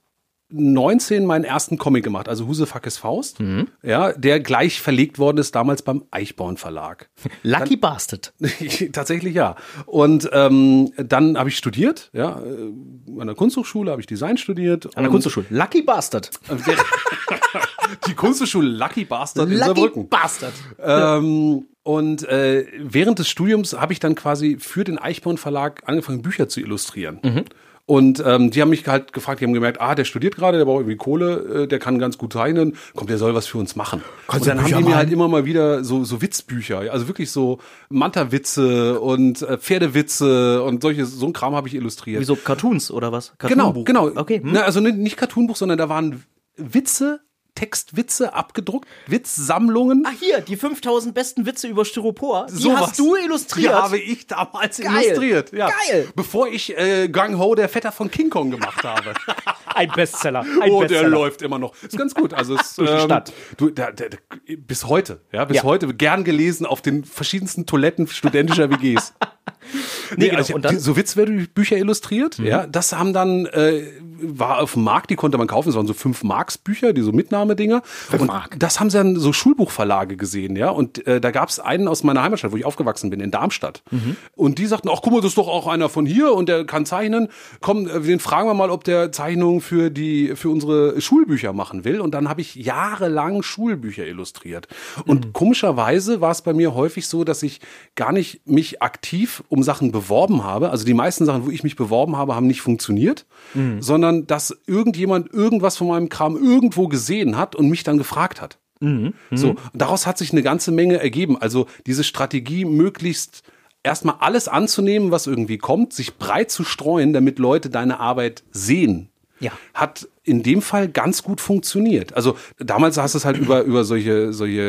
19 meinen ersten Comic gemacht, also Husefackes Faust, Mhm. ja, der gleich verlegt worden ist damals beim Eichborn Verlag. [LAUGHS] Lucky Bastard. [LAUGHS] Tatsächlich ja. Und ähm, dann habe ich studiert, ja, äh, an der Kunsthochschule habe ich Design studiert. An der Kunsthochschule. Lucky Bastard. [LAUGHS] Die Kunsthochschule Lucky Bastard in Lucky Saarbrücken. Bastard. Ähm, und äh, während des Studiums habe ich dann quasi für den Eichborn Verlag angefangen, Bücher zu illustrieren. Mhm. Und ähm, die haben mich halt gefragt, die haben gemerkt, ah, der studiert gerade, der braucht irgendwie Kohle, äh, der kann ganz gut zeichnen, kommt, der soll was für uns machen. Kannst und dann du haben Bücher die mir halt immer mal wieder so, so Witzbücher, also wirklich so Manta-Witze und äh, Pferdewitze und solche, so ein Kram habe ich illustriert. Wieso Cartoons oder was? Genau, Cartoonbuch? genau. Okay. Hm. Na, also nicht Cartoonbuch, sondern da waren Witze, Textwitze abgedruckt, Witzsammlungen. Ah, hier, die 5000 besten Witze über Styropor. Die Sowas. hast du illustriert. Die habe ich damals Geil. illustriert. Ja. Geil. Bevor ich äh, Gang Ho, der Vetter von King Kong gemacht habe. [LAUGHS] Ein Bestseller. Ein oh, Bestseller. der läuft immer noch. Ist ganz gut. Also es, [LAUGHS] Durch die Stadt. Du, der, der, bis heute, ja, bis Ja. heute gern gelesen auf den verschiedensten Toiletten studentischer WGs. [LAUGHS] Nee, genau. also so Witzbücher illustriert, ja, das haben dann äh, war auf dem Markt, die konnte man kaufen, das waren so 5 Marks Bücher, die so Mitnahmedinger und Mark. das haben sie dann so Schulbuchverlage gesehen, ja, und äh, da gab es einen aus meiner Heimatstadt, wo ich aufgewachsen bin, in Darmstadt. Und die sagten, ach guck mal, das ist doch auch einer von hier und der kann zeichnen. Komm, äh, den fragen wir mal, ob der Zeichnungen für die für unsere Schulbücher machen will und dann habe ich jahrelang Schulbücher illustriert. Und komischerweise war es bei mir häufig so, dass ich gar nicht mich aktiv um Sachen beworben habe. Also die meisten Sachen, wo ich mich beworben habe, haben nicht funktioniert, sondern dass irgendjemand irgendwas von meinem Kram irgendwo gesehen hat und mich dann gefragt hat. So, und daraus hat sich eine ganze Menge ergeben. Also diese Strategie, möglichst erstmal alles anzunehmen, was irgendwie kommt, sich breit zu streuen, damit Leute deine Arbeit sehen. Ja. Hat in dem Fall ganz gut funktioniert. Also damals hast du es halt über, über solche, solche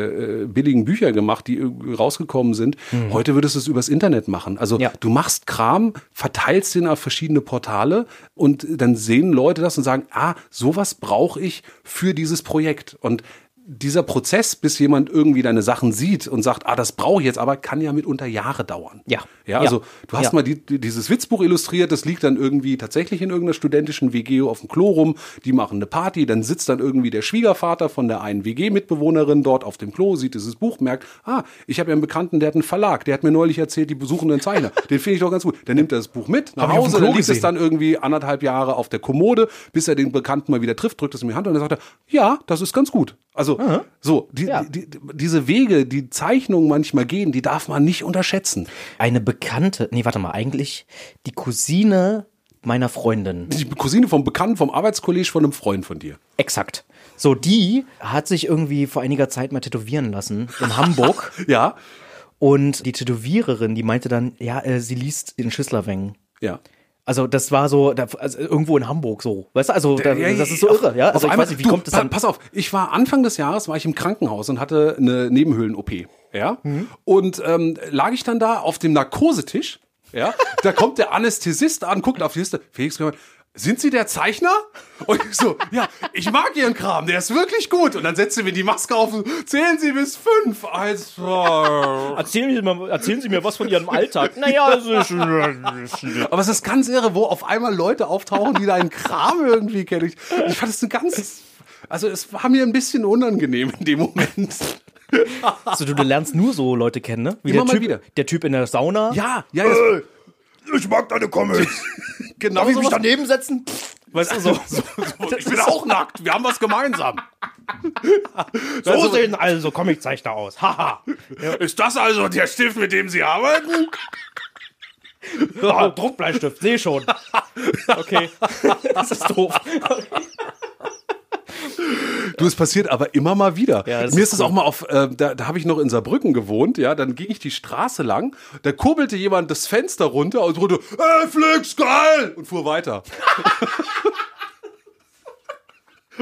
äh, billigen Bücher gemacht, die rausgekommen sind. Heute würdest du es übers Internet machen. Also Ja. du machst Kram, verteilst den auf verschiedene Portale und dann sehen Leute das und sagen, ah, sowas brauche ich für dieses Projekt. Und dieser Prozess, bis jemand irgendwie deine Sachen sieht und sagt, ah, das brauche ich jetzt, aber kann ja mitunter Jahre dauern. Ja. Ja, also Ja. du hast Ja. mal die, die- dieses Witzbuch illustriert, das liegt dann irgendwie tatsächlich in irgendeiner studentischen WG auf dem Klo rum, die machen eine Party, dann sitzt dann irgendwie der Schwiegervater von der einen WG-Mitbewohnerin dort auf dem Klo, sieht dieses Buch, merkt, ah, ich habe ja einen Bekannten, der hat einen Verlag, der hat mir neulich erzählt, die besuchen einen Zeichner. [LAUGHS] Den finde ich doch ganz gut. Dann nimmt er das Buch mit nach Hab Hause, dann liegt es gesehen. dann irgendwie anderthalb Jahre auf der Kommode, bis er den Bekannten mal wieder trifft, drückt es in die Hand und dann sagt er, ja, das ist ganz gut. Also so, die, Ja. die, die, diese Wege, die Zeichnungen manchmal gehen, die darf man nicht unterschätzen. Eine bekannte, nee, warte mal, eigentlich die Cousine meiner Freundin. Die Cousine vom Bekannten, vom Arbeitskollege von einem Freund von dir. Exakt. So, die hat sich irgendwie vor einiger Zeit mal tätowieren lassen in Hamburg. [LAUGHS] Ja, Und die Tätowiererin, die meinte dann, ja, äh, sie liest in Schüsslerwängen. ja. Also das war so, da, also irgendwo in Hamburg so. Weißt du, also da, das ist so auf- irre, ja. auf Also ich einmal- weiß nicht, wie du, kommt pa- dann? Pass auf, ich war Anfang des Jahres, war ich im Krankenhaus und hatte eine Nebenhöhlen-OP. Ja. Mhm. Und ähm, lag ich dann da auf dem Narkosetisch. Ja. Da kommt der Anästhesist an, guckt auf die Liste. Felix, sind Sie der Zeichner? Und ich so, ja, ich mag Ihren Kram, der ist wirklich gut. Und dann setzt sie mir die Maske auf und zählen Sie bis fünf. Also, Erzählen Sie, mal, erzählen Sie mir was von Ihrem Alltag. Naja, es ist, Aber es ist ganz irre, wo auf einmal Leute auftauchen, die deinen Kram irgendwie kennen. Ich, ich fand es ein ganz. Also es war mir ein bisschen unangenehm in dem Moment. also du, du lernst nur so Leute kennen, ne? Wie Immer der mal typ, wieder. Der Typ in der Sauna. Ja, ja, das, Äh, ich mag deine Comics. [LAUGHS] genau Darf ich mich daneben setzen? Weißt du, so, [LAUGHS] so, so, ich bin auch nackt. Wir haben was gemeinsam. [LAUGHS] So sehen also Comiczeichner aus. Haha. Ist das also der Stift, mit dem Sie arbeiten? Ja, Druckbleistift, seh schon. Okay. Das ist doof. Du, es passiert aber immer mal wieder. Ja, das Mir ist ist es auch mal auf, äh, da, da habe ich noch in Saarbrücken gewohnt, ja, dann ging ich die Straße lang, da kurbelte jemand das Fenster runter und drunter, ey, Flix, geil! Und fuhr weiter. [LAUGHS]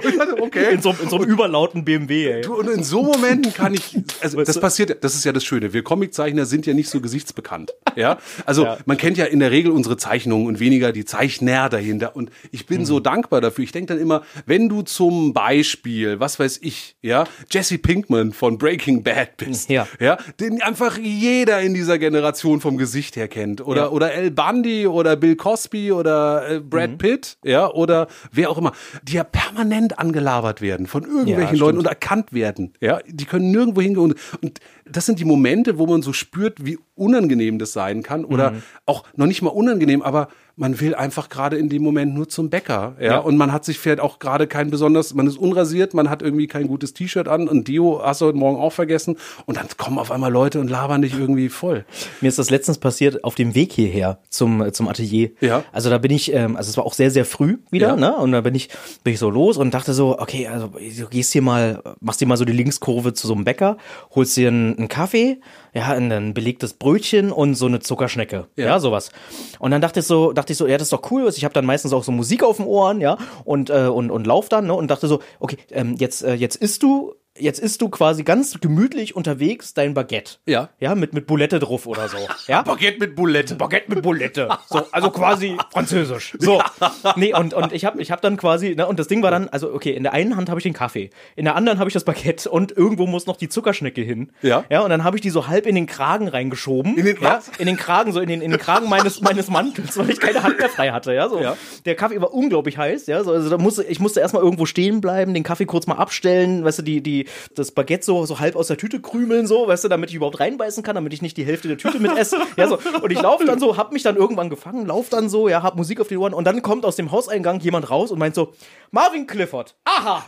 dachte, okay. In so, in so einem überlauten BMW, ey. Du, Und in so Momenten kann ich, also das passiert, das ist ja das Schöne. Wir Comiczeichner sind ja nicht so gesichtsbekannt. Ja, also Ja. man kennt ja in der Regel unsere Zeichnungen und weniger die Zeichner dahinter. Und ich bin Mhm. so dankbar dafür. Ich denke dann immer, wenn du zum Beispiel, was weiß ich, ja, Jesse Pinkman von Breaking Bad bist, Ja. ja, den einfach jeder in dieser Generation vom Gesicht her kennt, oder Ja. oder El Bundy oder Bill Cosby oder äh, Brad Mhm. Pitt, ja, oder wer auch immer, die ja permanent angelabert werden von irgendwelchen Ja, Leuten und erkannt werden. Ja, die können nirgendwo hingehen. Und, und das sind die Momente, wo man so spürt, wie unangenehm das sein kann. Oder Mhm. auch noch nicht mal unangenehm, aber man will einfach gerade in dem Moment nur zum Bäcker. Ja, Ja. und man hat sich vielleicht auch gerade kein besonders, man ist unrasiert, man hat irgendwie kein gutes T-Shirt an und Dio hast du heute Morgen auch vergessen. Und dann kommen auf einmal Leute und labern dich irgendwie voll. Mir ist das letztens passiert auf dem Weg hierher zum, zum Atelier. Ja. Also da bin ich, ähm, also es war auch sehr, sehr früh wieder, Ja. ne? Und da bin ich, bin ich so los und dachte so, okay, also du gehst hier mal, machst dir mal so die Linkskurve zu so einem Bäcker, holst dir einen, einen Kaffee, ja, und ein belegtes Brötchen und so eine Zuckerschnecke, ja. Ja. sowas. Und dann dachte ich so, dachte ich so, ja, das ist doch cool. Ich habe dann meistens auch so Musik auf den Ohren, ja, und äh, und und lauf dann, ne, und dachte so, okay, ähm, jetzt äh, jetzt isst du Jetzt isst du quasi ganz gemütlich unterwegs dein Baguette. Ja. Ja, mit, mit Boulette drauf oder so. [LAUGHS] Ja? Baguette mit Boulette. Baguette mit Boulette. So, also quasi [LAUGHS] französisch. So. Nee, und, und ich habe ich hab dann quasi, ne, und das Ding war dann, also okay, in der einen Hand habe ich den Kaffee, in der anderen habe ich das Baguette und irgendwo muss noch die Zuckerschnecke hin. Ja. Ja, und dann habe ich die so halb in den Kragen reingeschoben. In den ja, was? In den Kragen, so in den, in den Kragen meines, meines Mantels, weil ich keine Hand mehr frei hatte. Ja, so. Ja. Der Kaffee war unglaublich heiß, ja. So, also da musste, ich musste erstmal irgendwo stehen bleiben, den Kaffee kurz mal abstellen, weißt du, die, die, das Baguette so, so halb aus der Tüte krümeln, so, weißt du, damit ich überhaupt reinbeißen kann, damit ich nicht die Hälfte der Tüte mit esse. Ja, so. Und ich laufe dann so, hab mich dann irgendwann gefangen, lauf dann so, ja, hab Musik auf die Ohren und dann kommt aus dem Hauseingang jemand raus und meint so, Marvin Clifford, aha!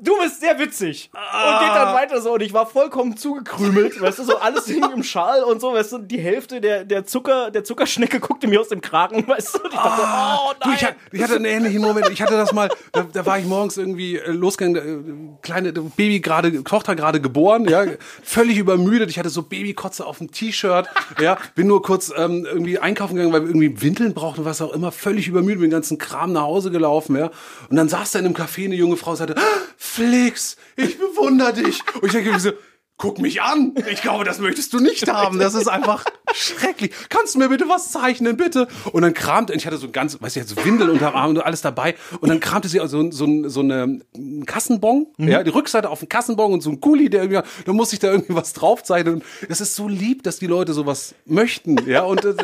Du bist sehr witzig. Und geht dann weiter so. Und ich war vollkommen zugekrümelt, [LAUGHS] weißt du, so alles hing im Schal und so, weißt du, die Hälfte der, der Zucker, der Zuckerschnecke guckte mir aus dem Kragen, [LAUGHS] weißt du. Und ich dachte, oh Du, nein. ich, hatte, ich hatte einen ähnlichen Moment. Ich hatte das mal, da, da war ich morgens irgendwie äh, losgegangen, äh, kleine Baby gerade, Tochter gerade geboren, ja, völlig übermüdet. Ich hatte so Babykotze auf dem T-Shirt, ja, bin nur kurz ähm, irgendwie einkaufen gegangen, weil wir irgendwie Windeln brauchten, was auch immer, völlig übermüdet, mit dem ganzen Kram nach Hause gelaufen, ja. Und dann saß da in einem Café eine junge Frau und sagte, "Ah, Flix, ich bewundere dich. Und ich denke mir so, Guck mich an. Ich glaube, das möchtest du nicht haben. Das ist einfach schrecklich. Kannst du mir bitte was zeichnen, bitte? Und dann kramte, ich hatte so ein ganz, weißt du, so Windeln unterm Arm und alles dabei. Und dann kramte sie also so, so, so eine einen Kassenbon, ja, die Rückseite auf den Kassenbon und so ein Kuli, der irgendwie, da muss ich da irgendwie was draufzeichnen. Und es ist so lieb, dass die Leute sowas möchten, ja. Und äh,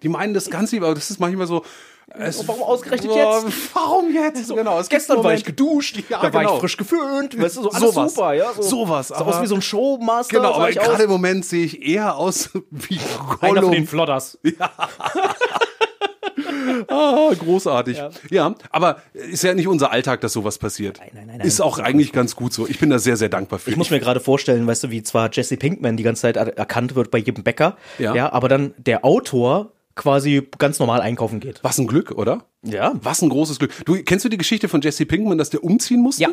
die meinen das ganz lieb, aber das ist manchmal so. Es, warum ausgerechnet jetzt? [LAUGHS] Warum jetzt? genau. Es gibt Gestern war ich geduscht, Ja, da war genau. ich frisch geföhnt, weißt du, so alles Sowas. super, ja. So, Sowas, Sah aber- aus wie so ein Showmaster. Genau, aber gerade im Moment sehe ich eher aus [LAUGHS] wie Einer von den Gollum. Flodders. [LAUGHS] Ah, großartig. Ja. aber ist ja nicht unser Alltag, dass sowas passiert. nein, nein, nein. Ist auch eigentlich ganz gut so. Ich bin da sehr, sehr dankbar für. Ich muss mir gerade vorstellen, weißt du, wie zwar Jesse Pinkman die ganze Zeit er erkannt wird bei jedem Bäcker, Ja. ja, aber dann der Autor quasi ganz normal einkaufen geht. Was ein Glück, oder? Ja. Was ein großes Glück. Du kennst du die Geschichte von Jesse Pinkman, dass der umziehen musste? Ja.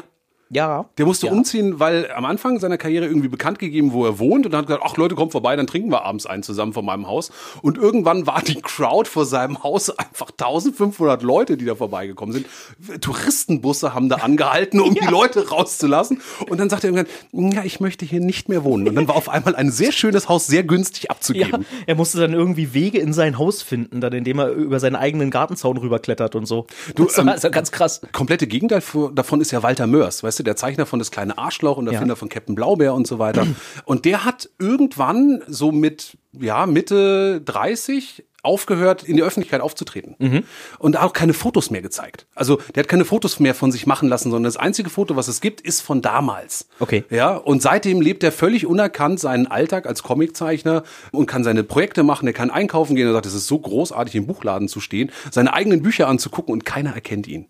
Ja. Der musste ja. umziehen, weil am Anfang seiner Karriere irgendwie bekannt gegeben, wo er wohnt und dann hat gesagt, ach Leute, kommt vorbei, dann trinken wir abends einen zusammen vor meinem Haus. Und irgendwann war die Crowd vor seinem Haus einfach 1500 Leute, die da vorbeigekommen sind. Touristenbusse haben da angehalten, um [LAUGHS] die Leute rauszulassen. Und dann sagte er irgendwann, ja, ich möchte hier nicht mehr wohnen. Und dann war auf einmal ein sehr schönes Haus sehr günstig Ja, abzugeben. er musste dann irgendwie Wege in sein Haus finden, dann indem er über seinen eigenen Gartenzaun rüberklettert und so. Du, das war ähm, also ganz krass. komplette Gegenteil davon ist ja Walter Mörs, weißt du, der Zeichner von Das kleine Arschloch und Erfinder von Captain Blaubeer und so weiter. [CLEARS THROAT] Und der hat irgendwann so mit, ja, Mitte 30 aufgehört, in die Öffentlichkeit aufzutreten. Und auch keine Fotos mehr gezeigt. Also der hat keine Fotos mehr von sich machen lassen, sondern das einzige Foto, was es gibt, ist von damals. Okay. Ja, und seitdem lebt er völlig unerkannt seinen Alltag als Comiczeichner und kann seine Projekte machen. Er kann einkaufen gehen. Er sagt, es ist so großartig, im Buchladen zu stehen, seine eigenen Bücher anzugucken und keiner erkennt ihn.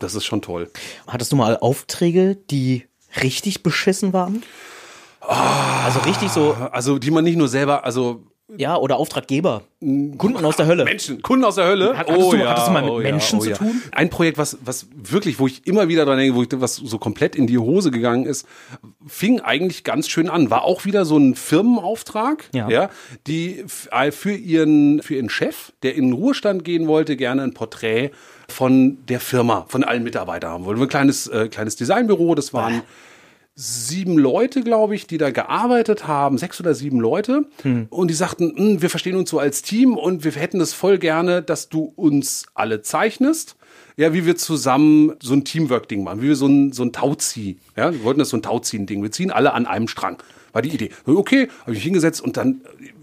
Das ist schon toll. Hattest du mal Aufträge, die richtig beschissen waren? Also richtig so, Also, die man nicht nur selber, also ja, oder Auftraggeber. Kunden aus der Hölle. Menschen, Kunden aus der Hölle. Hattest du- hattest du mal mit Menschen zu tun? Ein Projekt, was, was wirklich, wo ich immer wieder dran denke, wo ich, was so komplett in die Hose gegangen ist, fing eigentlich ganz schön an. War auch wieder so ein Firmenauftrag, Ja. die f- äh, für ihren, für ihren Chef, der in den Ruhestand gehen wollte, gerne ein Porträt von der Firma, von allen Mitarbeitern haben wollte. Ein kleines, äh, kleines Designbüro, das waren sieben Leute, glaube ich, die da gearbeitet haben, sechs oder sieben Leute. Und die sagten, "Hm, wir verstehen uns so als Team und wir hätten es voll gerne, dass du uns alle zeichnest. Ja, wie wir zusammen so ein Teamwork-Ding machen, wie wir so ein, so ein Tauzieh. Ja, wir wollten das so ein Tauziehen-Ding. Wir ziehen alle an einem Strang. War die Idee. Okay, habe ich mich hingesetzt und dann,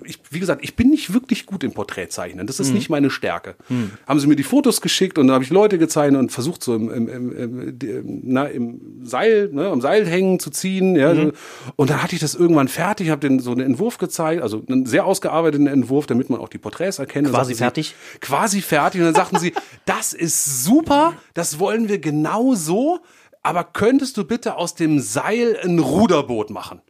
ich, wie gesagt, ich bin nicht wirklich gut im Porträtzeichnen. Das ist nicht meine Stärke. Haben sie mir die Fotos geschickt und dann habe ich Leute gezeichnet und versucht so im, im, im, im, na, im Seil, ne, am Seil hängen zu ziehen. Ja, so. Und dann hatte ich das irgendwann fertig, habe den so einen Entwurf gezeigt, also einen sehr ausgearbeiteten Entwurf, damit man auch die Porträts erkennt. Quasi fertig? Sie, quasi fertig. Und dann sagten sie, [LAUGHS] das ist super, das wollen wir genau so, aber könntest du bitte aus dem Seil ein Ruderboot machen?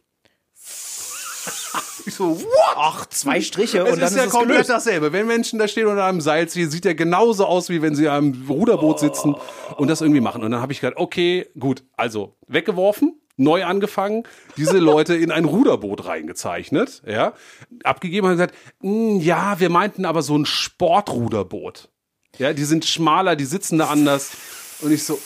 Ich so, what? Ach, zwei Striche Es und dann ist ist ja es komplett gelöst. dasselbe. Wenn Menschen da stehen unter einem Seil ziehen, sieht er genauso aus, wie wenn sie am Ruderboot sitzen und das irgendwie machen. Und dann habe ich gedacht, okay, gut, also weggeworfen. neu angefangen, diese Leute in ein Ruderboot reingezeichnet, ja, abgegeben und gesagt, "Mm, ja, wir meinten aber so ein Sportruderboot. Ja, die sind schmaler, die sitzen da anders. Und ich so,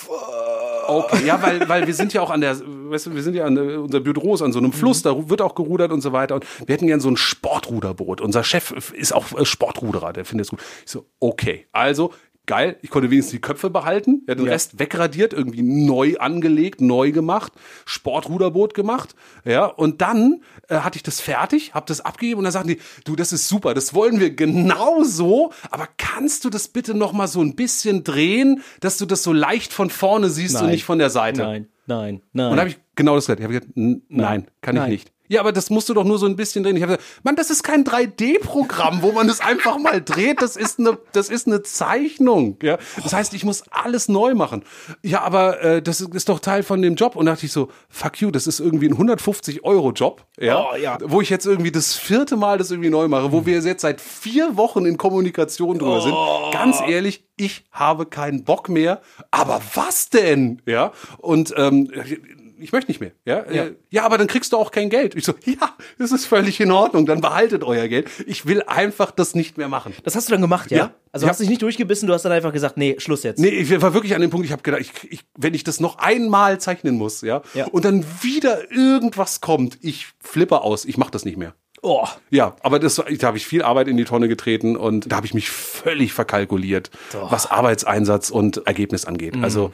okay, ja, weil, weil wir sind ja auch an der, weißt du, wir sind ja an, der- unser Büro ist an so einem Fluss, da wird auch gerudert und so weiter. Und wir hätten gern so ein Sportruderboot. Unser Chef ist auch äh, Sportruderer, der findet es gut. Ich so, okay, also geil, ich konnte wenigstens die Köpfe behalten, hat den Rest wegradiert, irgendwie neu angelegt, neu gemacht, Sportruderboot gemacht, ja, und dann äh, hatte ich das fertig, habe das abgegeben und dann sagten die, du, das ist super, das wollen wir genau so, aber kannst du das bitte noch mal so ein bisschen drehen, dass du das so leicht von vorne siehst und Nein. nicht von der Seite? Nein, nein, nein. Und habe ich genau das gesagt. Ich habe gesagt, nein, kann ich Nein. nicht. Ja, aber das musst du doch nur so ein bisschen drehen. Ich habe gesagt, Mann, das ist kein 3D-Programm, wo man das einfach mal dreht. Das ist eine, das ist eine Zeichnung. Ja, das heißt, ich muss alles neu machen. Ja, aber äh, das ist doch Teil von dem Job. Und da dachte ich so, fuck you, das ist irgendwie ein 150 Euro Job. Ja, Oh, ja. wo ich jetzt irgendwie das vierte Mal das irgendwie neu mache, wo wir jetzt seit vier Wochen in Kommunikation drüber sind. Ganz ehrlich, ich habe keinen Bock mehr. Aber was denn? Ja, und ähm, ich möchte nicht mehr. Ja? Ja. ja, aber dann kriegst du auch kein Geld. Ich so, [LAUGHS] ja, das ist völlig in Ordnung, dann behaltet euer Geld. Ich will einfach das nicht mehr machen. das hast du dann gemacht, ja? Ja. Also Ja. hast dich nicht durchgebissen, du hast dann einfach gesagt, nee, Schluss jetzt. Nee, ich war wirklich an dem Punkt, ich habe gedacht, ich, ich, wenn ich das noch einmal zeichnen muss, ja, Ja. und dann wieder irgendwas kommt, ich flippe aus, ich mache das nicht mehr. Oh, Ja, aber das, da habe ich viel Arbeit in die Tonne getreten und da habe ich mich völlig verkalkuliert, was Arbeitseinsatz und Ergebnis angeht. Also,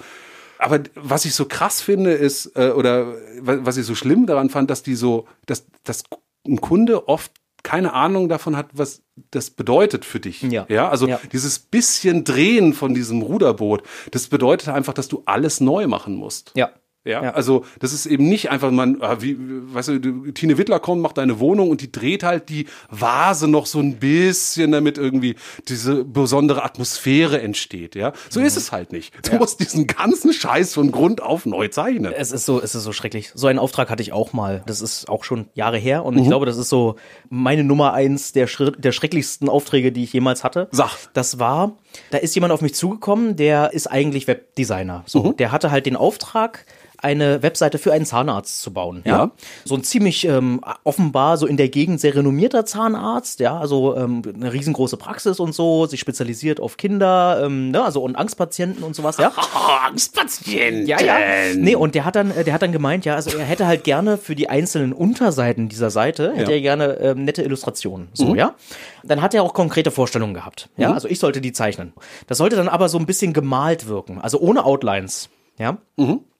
aber was ich so krass finde, ist, äh, oder wa- was ich so schlimm daran fand, dass die so, dass, dass ein Kunde oft keine Ahnung davon hat, was das bedeutet für dich. Ja. ja also Ja. dieses bisschen Drehen von diesem Ruderboot, das bedeutet einfach, dass du alles neu machen musst. ja. Ja, Ja. also das ist eben nicht einfach man, ah, wie, weißt du, Tine Wittler kommt, macht deine Wohnung und die dreht halt die Vase noch so ein bisschen, damit irgendwie diese besondere Atmosphäre entsteht. Ja, so ist es halt nicht. Du musst diesen ganzen Scheiß von Grund auf neu zeichnen. Es ist so, es ist so schrecklich. So einen Auftrag hatte ich auch mal. Das ist auch schon Jahre her Mhm. und ich glaube, das ist so meine Nummer eins der, der schrecklichsten Aufträge, die ich jemals hatte. Sag. Das war, da ist jemand auf mich zugekommen, der ist eigentlich Webdesigner. So, Mhm. der hatte halt den Auftrag, eine Webseite für einen Zahnarzt zu bauen. Ja. Ja. So ein ziemlich ähm, offenbar so in der Gegend sehr renommierter Zahnarzt, ja, also ähm, eine riesengroße Praxis und so, sich spezialisiert auf Kinder, ähm, ne, also und Angstpatienten und sowas, ja. [LAUGHS] Angstpatient. Ja, ja. Nee, und der hat dann, äh, der hat dann gemeint, ja, also er hätte halt gerne für die einzelnen Unterseiten dieser Seite, hätte Ja. er gerne ähm, nette Illustrationen. So, ja. Dann hat er auch konkrete Vorstellungen gehabt. Ja, also ich sollte die zeichnen. Das sollte dann aber so ein bisschen gemalt wirken, also ohne Outlines. Ja.